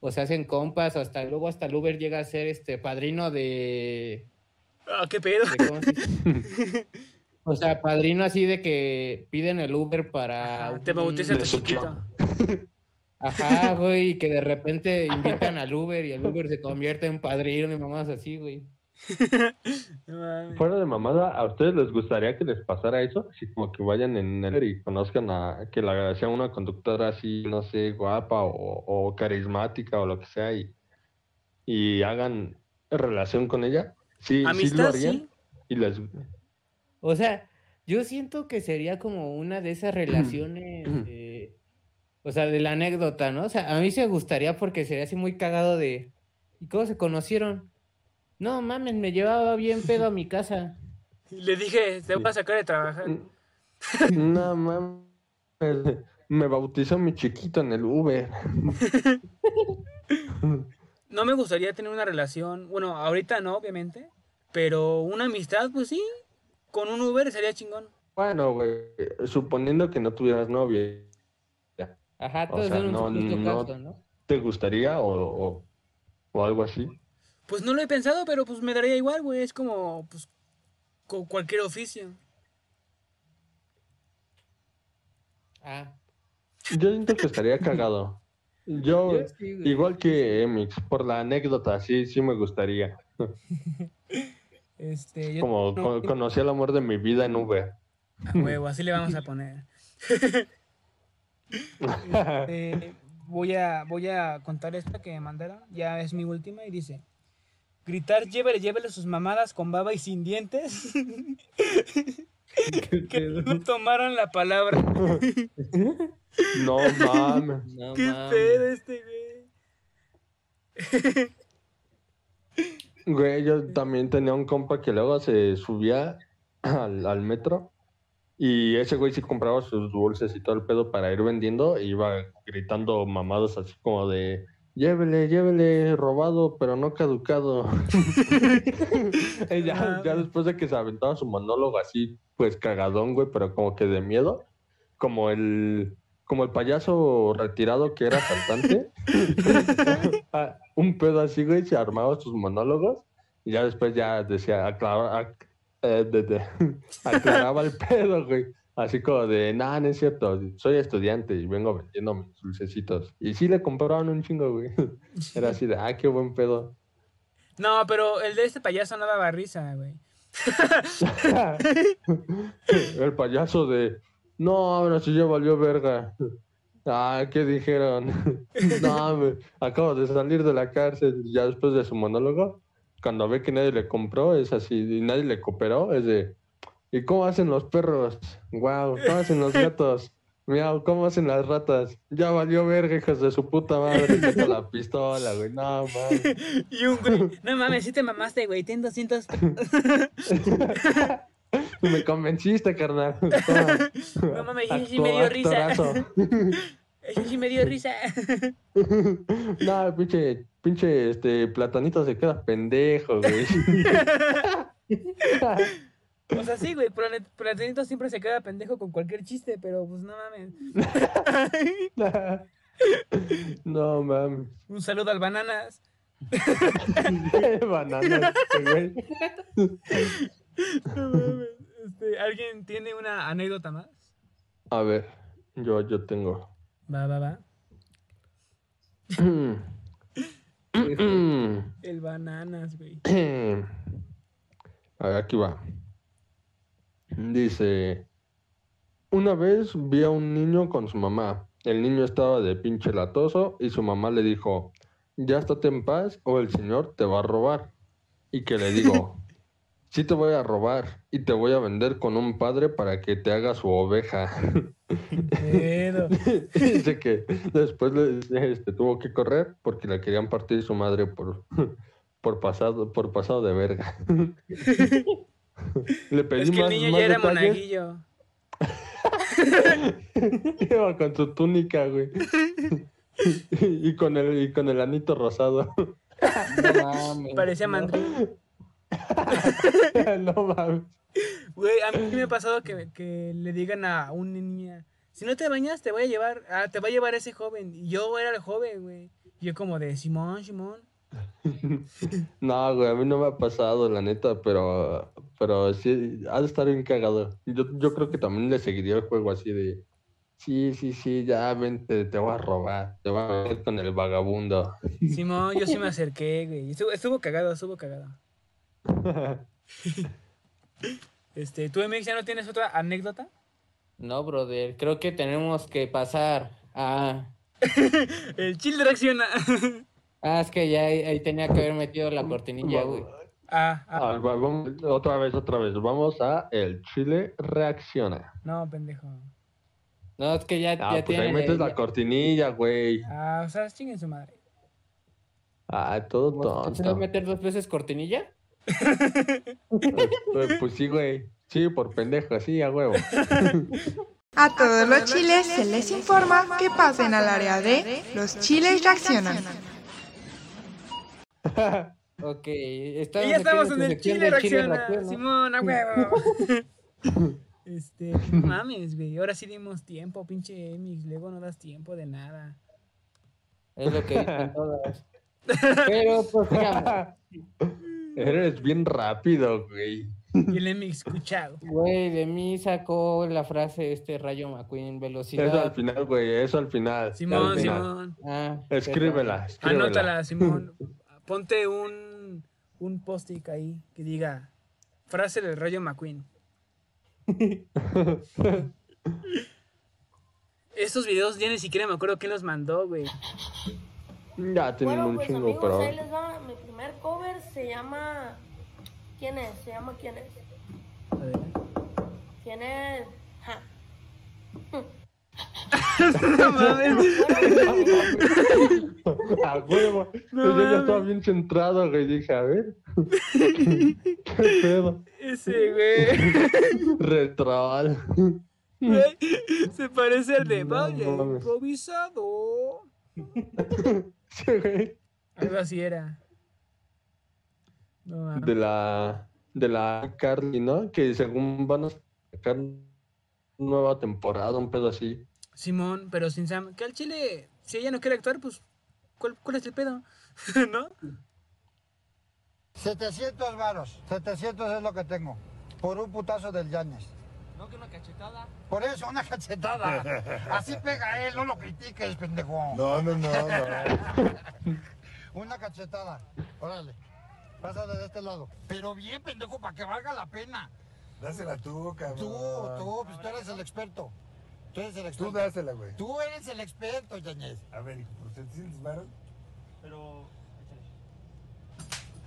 O se hacen compas, hasta luego hasta el Uber llega a ser este padrino de, Ah, qué pedo. de ¿cómo se dice? O sea, padrino así de que piden el Uber para Ajá, te de tu chiquito. Ajá, güey, y que de repente invitan al Uber y el Uber se convierte en padrino y mamás así, güey. Fuera de mamada, ¿a ustedes les gustaría que les pasara eso? Así como que vayan en el y conozcan a que la sea una conductora así, no sé, guapa o, o carismática o lo que sea y, y hagan relación con ella. Sí, sí lo harían sí. y les O sea, yo siento que sería como una de esas relaciones, eh, o sea, de la anécdota, ¿no? O sea, a mí se gustaría porque sería así muy cagado de, ¿y cómo se conocieron? No, mames, me llevaba bien pedo a mi casa. Le dije, te voy a sacar de trabajar. no mames, me bautizó mi chiquito en el Uber. No me gustaría tener una relación, bueno, ahorita no, obviamente, pero una amistad, pues sí, con un Uber sería chingón. Bueno, güey, suponiendo que no tuvieras novia, Ajá, O todo sea, es un no- no- caso, ¿no? ¿te gustaría o, o, o algo así? Pues no lo he pensado, pero pues me daría igual, güey, es como, pues, con cualquier oficio. Ah, Yo siento que estaría cagado. Yo, yo sí, güey. igual que Emix, por la anécdota, sí, sí me gustaría. Este, yo, Como no, co- conocí el amor de mi vida en Uber. a huevo, así le vamos a poner. Eh, voy, a, voy a contar esta que me mandaron, ya es mi última, y dice, gritar llévele, llévele sus mamadas con baba y sin dientes, que no tomaron la palabra. No mames. No ¿Qué pedo este, güey? Güey, yo también tenía un compa que luego se subía al, al metro y ese güey sí compraba sus dulces y todo el pedo para ir vendiendo e iba gritando mamadas así como de llévele, llévele, robado, pero no caducado. Ya, ya después de que se aventaba su monólogo así, pues cagadón, güey, pero como que de miedo, como el, como el payaso retirado que era saltante, un pedo así, güey, se armaba sus monólogos y ya después ya decía, aclaraba, ac- eh, de- de- aclaraba el pedo, güey. Así como de, nada, no es cierto, soy estudiante y vengo vendiendo mis dulcecitos. Y sí le compraban un chingo, güey. Era así de, ah, qué buen pedo. No, pero el de este payaso no daba risa, güey. El payaso de, no, ahora sí ya valió verga. Ah, ¿qué dijeron? No, me- acabo de salir de la cárcel. Ya después de su monólogo, cuando ve que nadie le compró, es así, y nadie le cooperó, es de, ¿y cómo hacen los perros? Wow, ¿cómo hacen los gatos? Miau, ¿cómo hacen las ratas? Ya valió verga, hijos de su puta madre. Saca la pistola, güey. No, mames. Y un güey, no mames, sí te mamaste, güey, ten 200. Me convenciste, carnal. No mames, sí, me dio risa. Eso sí me dio risa. No, pinche, pinche, este, platanito se queda pendejo, güey. O sea, sí, güey, Platanito siempre se queda pendejo con cualquier chiste, pero pues no mames. No, mames. Un saludo al Bananas. Bananas, güey. No mames. Este, ¿Alguien tiene una anécdota más? A ver, yo, yo tengo. Va, va, va. A El Bananas, güey. ver, aquí va. Dice, una vez vi a un niño con su mamá. El niño estaba de pinche latoso y su mamá le dijo, ya estate en paz o el señor te va a robar. Y que le digo, sí te voy a robar y te voy a vender con un padre para que te haga su oveja. Pedo. Dice que después le- este, tuvo que correr porque le querían partir su madre por, por pasado, por pasado de verga. le pedí Es que el niño más ya era detalles. monaguillo. Iba con su túnica, güey. y con el, y con el anito rosado. No mames. Parecía mandril. no mames. Güey, a mí me ha pasado que, que le digan a una niña, si no te bañas, te voy a llevar, ah, te va a llevar ese joven. Y yo era el joven, güey. Y Yo como de, Simón, Simón. No, güey, a mí no me ha pasado, la neta, pero, pero sí, ha de estar bien cagado. Yo, yo creo que también le seguiría el juego así de, sí, sí, sí, ya vente, te voy a robar, te voy a meter con el vagabundo. Simón, yo sí me acerqué, güey. Estuvo, estuvo cagado, estuvo cagado. Este, ¿tú, MX, ya no tienes otra anécdota? No, brother, creo que tenemos que pasar a... El chill reacciona. Ah, es que ya ahí, ahí tenía que haber metido la cortinilla, güey. ah, ah, Ah, vamos, otra vez, otra vez, vamos a El Chile Reacciona. no, pendejo. No, es que ya, Ah, ya pues tiene... ahí metes la cortinilla, güey. Ah, o sea, chinguen su madre. Ah, todo ¿Te vas a tonto. meter dos veces cortinilla? Pues, pues sí, güey. Sí, por pendejo, sí, a huevo. A todos los chiles se les informa que pasen al área de los chiles reaccionan. Ok, Y estamos ya aquí estamos en el chile reacciona. reacciona. Simón, a huevo. Este, mames, güey. Ahora sí dimos tiempo, pinche Emix. Luego no das tiempo de nada. Es lo que dicen todas. Pero, pues, digamos, Eres bien rápido, güey. Y el Emix escuchado. güey, de mí sacó la frase este Rayo McQueen, velocidad. Eso al final, güey, eso al final. Simón, al final. Simón. Ah, Escríbela, escríbela. Anótala, Simón. Ponte un, un post-it ahí que diga frase del Rayo McQueen. Estos videos ya ni siquiera me acuerdo quién los mandó, güey. Ya tienen Bueno, un pues chingo, amigos, pero. ahí les va. Mi primer cover se llama... ¿Quién es? Se llama ¿Quién es? ¿Quién es? Ja. No mames. A huevo. No Yo ya estaba bien centrado, güey. Dije, a ver. ¿Qué pedo? Ese, güey. Güey, Se parece al de No mames. improvisado. Güey. Algo así era. No. De la, de la Carly, ¿no? Que según van a sacar nueva temporada, un pedo así. Simón, pero sin Sam. Que al chile, si ella no quiere actuar, pues, ¿cuál, cuál es el pedo? ¿No? 700 varos. 700 es lo que tengo. Por un putazo del Yanes. No, que una cachetada. Por eso, una cachetada. Así pega él, no lo critiques, pendejo. No, no, no, no. Una cachetada. Órale. Pásale de este lado. Pero bien, pendejo, para que valga la pena. Dásela tú, cabrón. Tú, tú, pues tú eres el experto. Tú eres el Tú experto. dásela, güey. Tú eres el experto, Yañez. A ver, hijo, por 700 varos.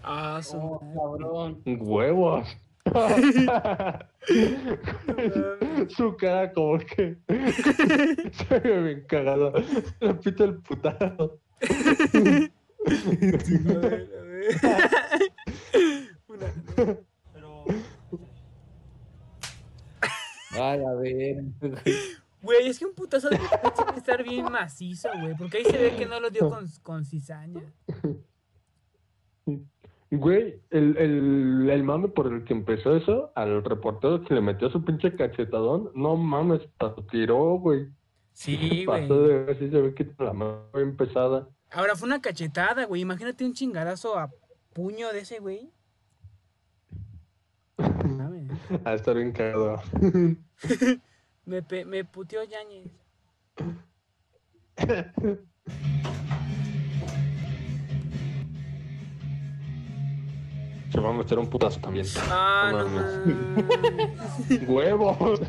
Ah, su Oh, madre. cabrón. Huevos. Su cara como que se ve bien cagada. Repite el putazo. A ver, a ver. Una- Ay, a ver. Güey, es que un putazo de tiene que estar bien macizo, güey. Porque ahí se ve que no lo dio con, con cizaña. Güey, el, el, el mame por el que empezó eso, al reportero que le metió su pinche cachetadón, no mames, tiró, güey. Sí, güey. Pasó de ver si se ve que la mano bien pesada. Ahora fue una cachetada, güey. Imagínate un chingadazo a puño de ese, güey. Mames. A estar bien cagado. Me, pe- me puteó Yañez. Se va a meter un putazo también. Ah, no mames. mames. ¡Huevos!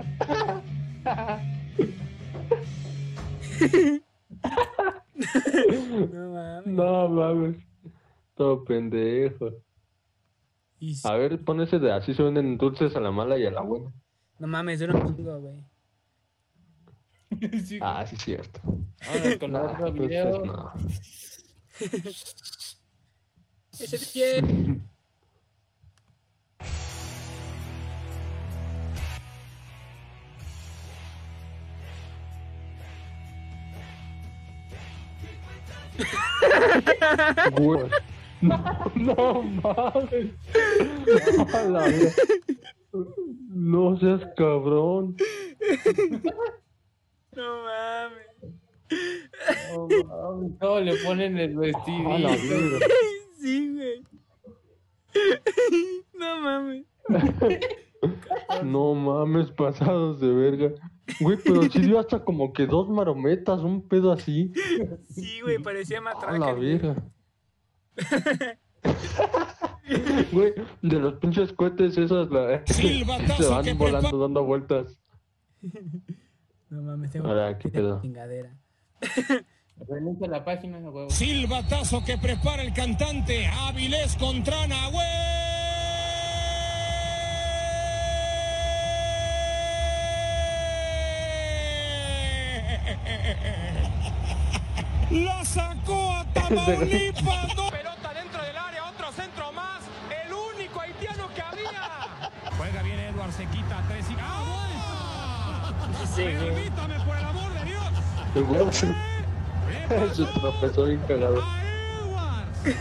No mames. No mames. Todo pendejo. Y A ver, pon ese de así se venden dulces a la mala y a la buena. no mames, dura un chingo, güey. Sí. Ah, sí, cierto. Vámonos con Nah, otro entonces video. no. Ese DJ. Güey. No, no mames. La. No seas cabrón. No mames. No mames, ¿Cómo le ponen el verga. Sí, güey. No mames. No mames, pasados de verga. Güey, pero sí dio hasta como que dos marometas, un pedo así. Sí, güey, parecía A matraca. la güey. verga. Güey, de los pinches cohetes esas la, se van volando dando vueltas. No mames, tengo Ahora, ¿qué pedo? la chingadera. Renuncia a la página, huevo. Silbatazo que prepara el cantante Avilés Contrana, güey. La sacó a Tamaulipas. no. Pelota dentro del área, otro centro más. El único haitiano que había. Juega bien Edward, se quita tres y. ¡Ah! Sí, güey. Permítame, por el amor de Dios. El güey se, tropezó bien cagado. a Edwards.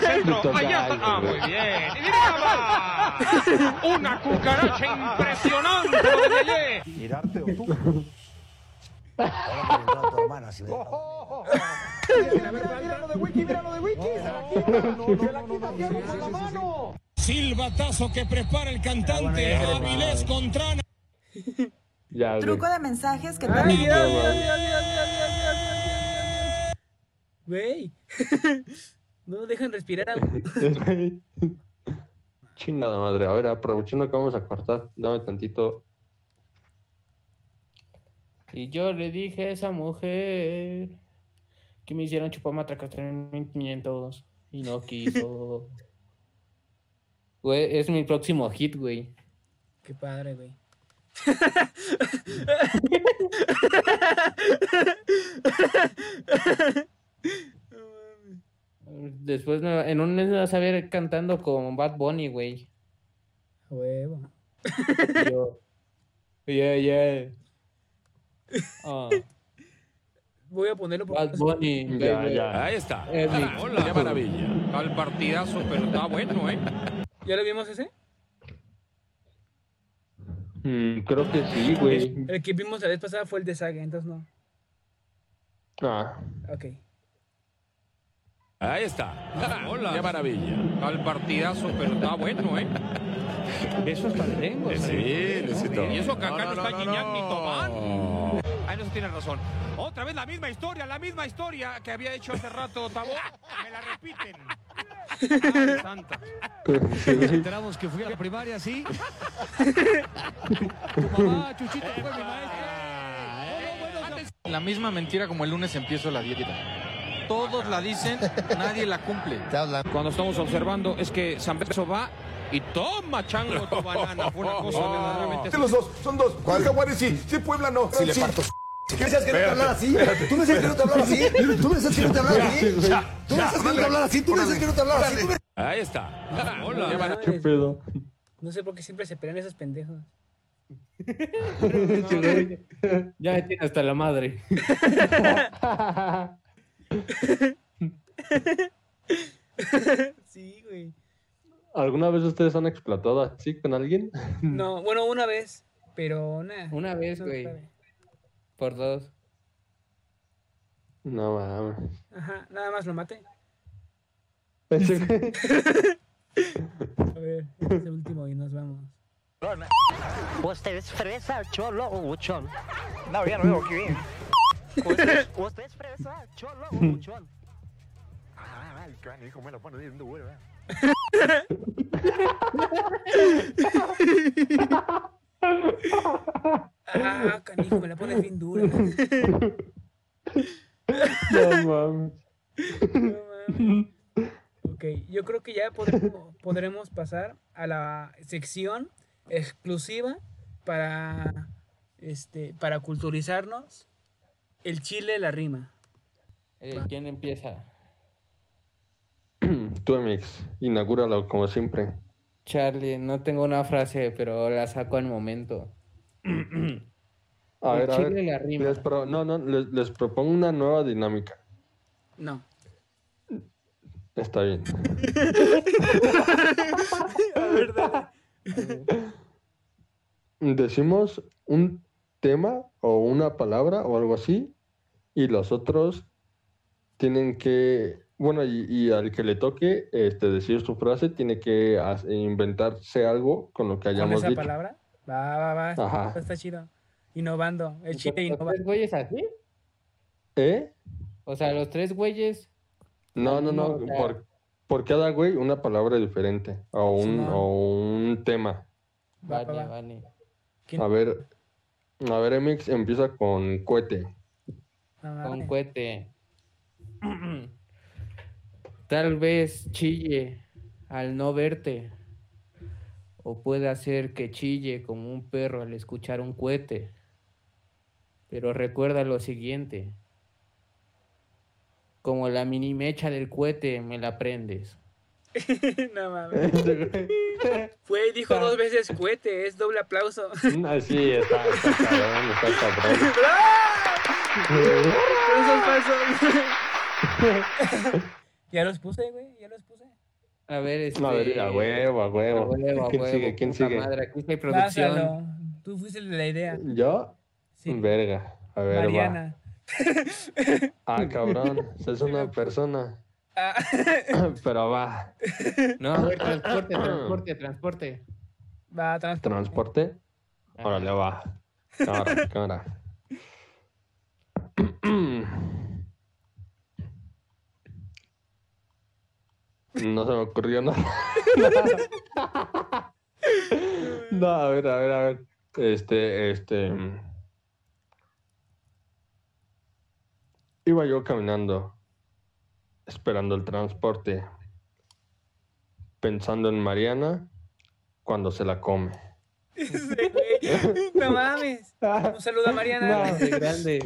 Centro, allá está. Ah, muy bien. ¡Y Una cucaracha impresionante de Mirarte o tú. Mira, mira lo de Wiki, mira lo de Wiki. Se la quita, no, con la mano. Silbatazo que prepara el cantante Avilés Contrana. Truco de mensajes que también. Güey. No dejan respirar a. Chingada madre. A ver, aprovechando que vamos a cortar, dame tantito. Y yo le dije a esa mujer que me hicieron chupar matracas en 1500 y no quiso. Güey, es mi próximo hit, güey. Qué padre, güey. Después no- en un mes me vas a ver cantando con Bad Bunny, güey. Huevo. Yo, yeah, yeah. Ah, Voy a ponerlo por Bad Bunny. Ya. Ahí está. Hola, qué maravilla. Al partidazo, pero está bueno, ¿eh? ¿Ya lo vimos ese? Mm, creo que sí, güey. El que vimos la vez pasada fue el de Saga, entonces no. Ah, Ok. Ahí está. Hola, qué maravilla. Al partidazo, pero está bueno, ¿eh? Eso es lengua. Sí, necesito. Y eso que acá no, está Gignac ni Tobán. Ahí no se tiene razón. Otra vez la misma historia, la misma historia que había hecho hace rato Tabo. Me la repiten. Ay, santa. enteramos que fui a la primaria, ¿sí? tu mamá, Chuchito, fue mi maestra. La misma mentira como el lunes empiezo la dieta. Todos la dicen, nadie la cumple. Cuando estamos observando es que San Beso va y toma chango tu banana. Fue una cosa verdaderamente... Los dos, son dos. ¿Cuál Jaguares sí? Sí, Puebla no. Sí, le parto. ¿Qué decías que no te hablara así? ¿Tú me decías que no te hablara así? ¿Tú me decías que no te hablara así? ¿Tú me decías que no te hablara así? ¿Tú me decías que no te hablara así? Ahí está. Hola, qué maravilla. ¿Qué pedo? No sé por qué siempre se pelean esos pendejos. Ya me tiene hasta la madre. sí, güey. ¿Alguna vez ustedes han explotado así con alguien? No, bueno, una vez, pero nada. Una vez, no güey. sabe. Por dos. No mames. Ajá, nada más lo maté. A ver, este es el último y nos vamos. ¿Usted es fresa, cholo o buchón? No, ya no veo que bien. ¿Usted, usted es fresa, cholo o buchón? Ah, el cráneo, hijo, me lo pone bien duro, ¿verdad? Ah, canijo, me la pones bien dura. No mames. No mames. Ok, yo creo que ya podremos, podremos pasar a la sección exclusiva para, este, para culturizarnos. El chile, la rima. Eh, ¿Quién empieza? Tú, Mix, inaugúralo como siempre. Charlie, no tengo una frase, pero la saco al momento. A El ver, a chile ver. la rima. Les pro- no, no, les, les propongo una nueva dinámica. No. Está bien. A ver, dale. Decimos un tema o una palabra o algo así y los otros tienen que, bueno, y, y al que le toque este, decir su frase tiene que inventarse algo con lo que ¿Con hayamos esa dicho. palabra? Va, va, va. está- Ajá. Está, chido. Innovando. El chile ¿Los innova. tres güeyes así? ¿Eh? O sea, los tres güeyes. No, no, no, por, por cada güey una palabra diferente o un, o un tema. Va, va, Vale, va. vale. A ver, a ver, MX empieza con cohete. No Con cohete. Tal vez chille al no verte. O puede hacer que chille como un perro al escuchar un cohete. Pero recuerda lo siguiente. Como la mini mecha del cohete me la prendes. no mames. Fue y dijo dos veces cohete. Es doble aplauso. Así está, está cabrón, está cabrón. Falsos. ya los puse, güey. Ya los puse. A ver, este... A ver, a huevo, a huevo. a huevo, a ¿Quién huevo, sigue? ¿Quién sigue? madre, aquí está producción. Tú fuiste la idea. ¿Yo? Sí. Verga. A ver, Mariana. va. Ah, cabrón. Es una persona. Ah, Pero va. No, a ver, transporte, transporte, transporte. va, transporte. ¿Transporte? Órale, va. Cámara, cámara. No se me ocurrió nada. No, a ver, a ver, a ver. Este, este. Iba yo caminando, esperando el transporte, pensando en Mariana cuando se la come. No mames. Un saludo a Mariana. Grande, grande.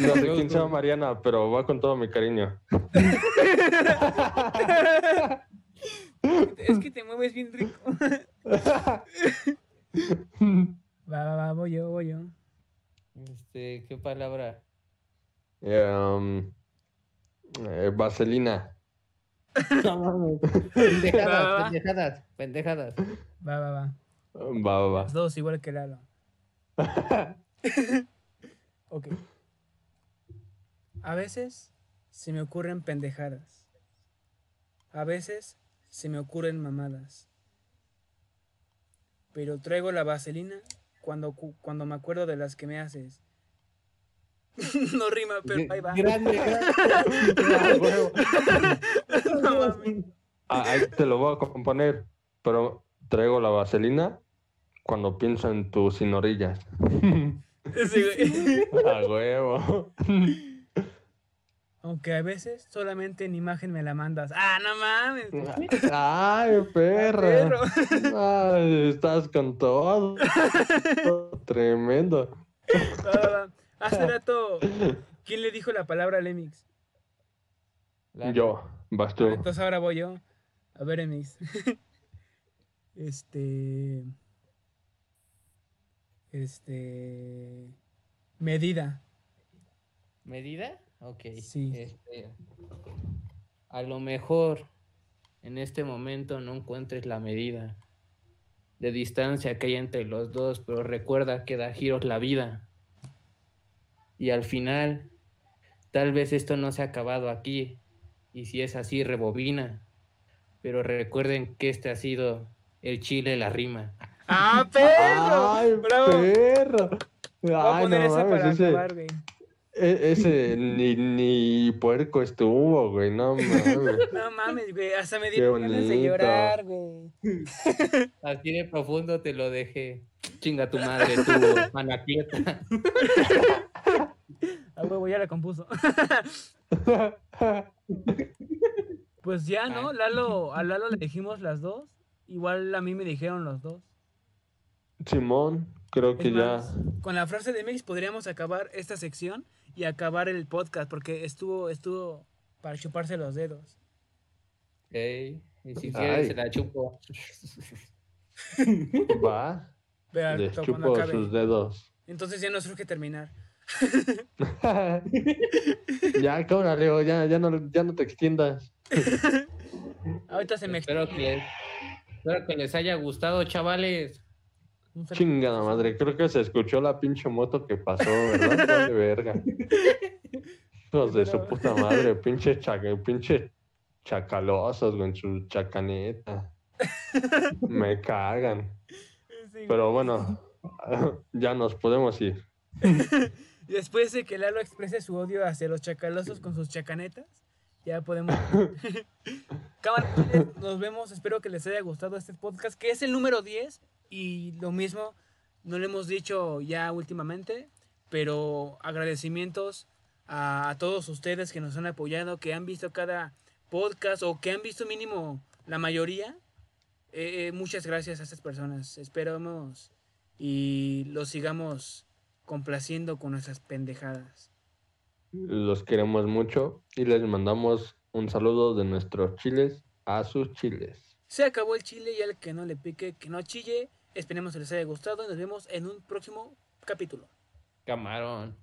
No sé quién sea Mariana, pero va con todo mi cariño. Es que te mueves bien rico. Va, va, va, voy yo, voy yo. Este, ¿qué palabra? Um, eh, vaselina. No mames. Va, va, Pendejadas, va. pendejadas, pendejadas. Va, va, va. Va, va, va. Los dos, igual que Lalo. ok. A veces se me ocurren pendejadas. A veces se me ocurren mamadas. Pero traigo la vaselina cuando, cu- cuando me acuerdo de las que me haces. no rima, pero ahí va. Grande, Ah, mames. Ah, ahí te lo voy a componer, pero traigo la vaselina cuando pienso en tus sin orillas. Sí, güey. A huevo. Aunque a veces solamente en imagen me la mandas. Ah, no mames. Ay, perra. perro. Ay, estás con todo. Tremendo. Hace rato, ¿quién le dijo la palabra al Emix? Yo, vas tú. Entonces ahora voy yo. A ver, Emix. este. Este. Medida. ¿Medida? Ok. Sí. Este, a lo mejor en este momento no encuentres la medida de distancia que hay entre los dos, pero recuerda que da giros la vida. Y al final, tal vez esto no se ha acabado aquí. Y si es así, rebobina. Pero recuerden que este ha sido el chile la rima. ¡Ah, perro! Ay, ¡Bravo! perro. Voy a poner no esa para ese, acabar, güey. e- ese ni, ni puerco estuvo, güey, no mames. No mames, güey. Hasta me dieron ganas de llorar, güey. Así de profundo te lo dejé. Chinga tu madre, tú, manaquieta. Ah, huevo, ya la compuso. Pues ya, ¿no? Lalo, a Lalo le dijimos las dos. Igual a mí me dijeron los dos. Simón, creo que ya. con la frase de Mix podríamos acabar esta sección y acabar el podcast porque estuvo, estuvo para chuparse los dedos. Ey, y si Ay. quieres se la chupo. Va. Vea, Les cuando chupo acabe. sus dedos. Entonces ya nos surge terminar. ya, cámara, Leo, ya, ya, no, ya no te extiendas. Ahorita se me Espero que, les, espero que les haya gustado, chavales. Chingada madre, creo que se escuchó la pinche moto que pasó, ¿verdad? Vale verga. Hijos de su puta madre, pinche, chaca, pinche chacalosos, güey, en su chacaneta. Me cagan. Pero bueno, ya nos podemos ir. Después de que Lalo exprese su odio hacia los chacalosos con sus chacanetas, ya podemos. Cámara, nos vemos. Espero que les haya gustado este podcast, que es el número 10. Y lo mismo, no lo hemos dicho ya últimamente, pero agradecimientos a, a todos ustedes que nos han apoyado, que han visto cada podcast o que han visto mínimo la mayoría. Eh, eh, muchas gracias a estas personas. Esperamos y los sigamos complaciendo con nuestras pendejadas. Los queremos mucho y les mandamos un saludo de nuestros chiles a sus chiles. Se acabó el chile y al que no le pique, que no chille. Esperemos que les haya gustado y nos vemos en un próximo capítulo. Camarón.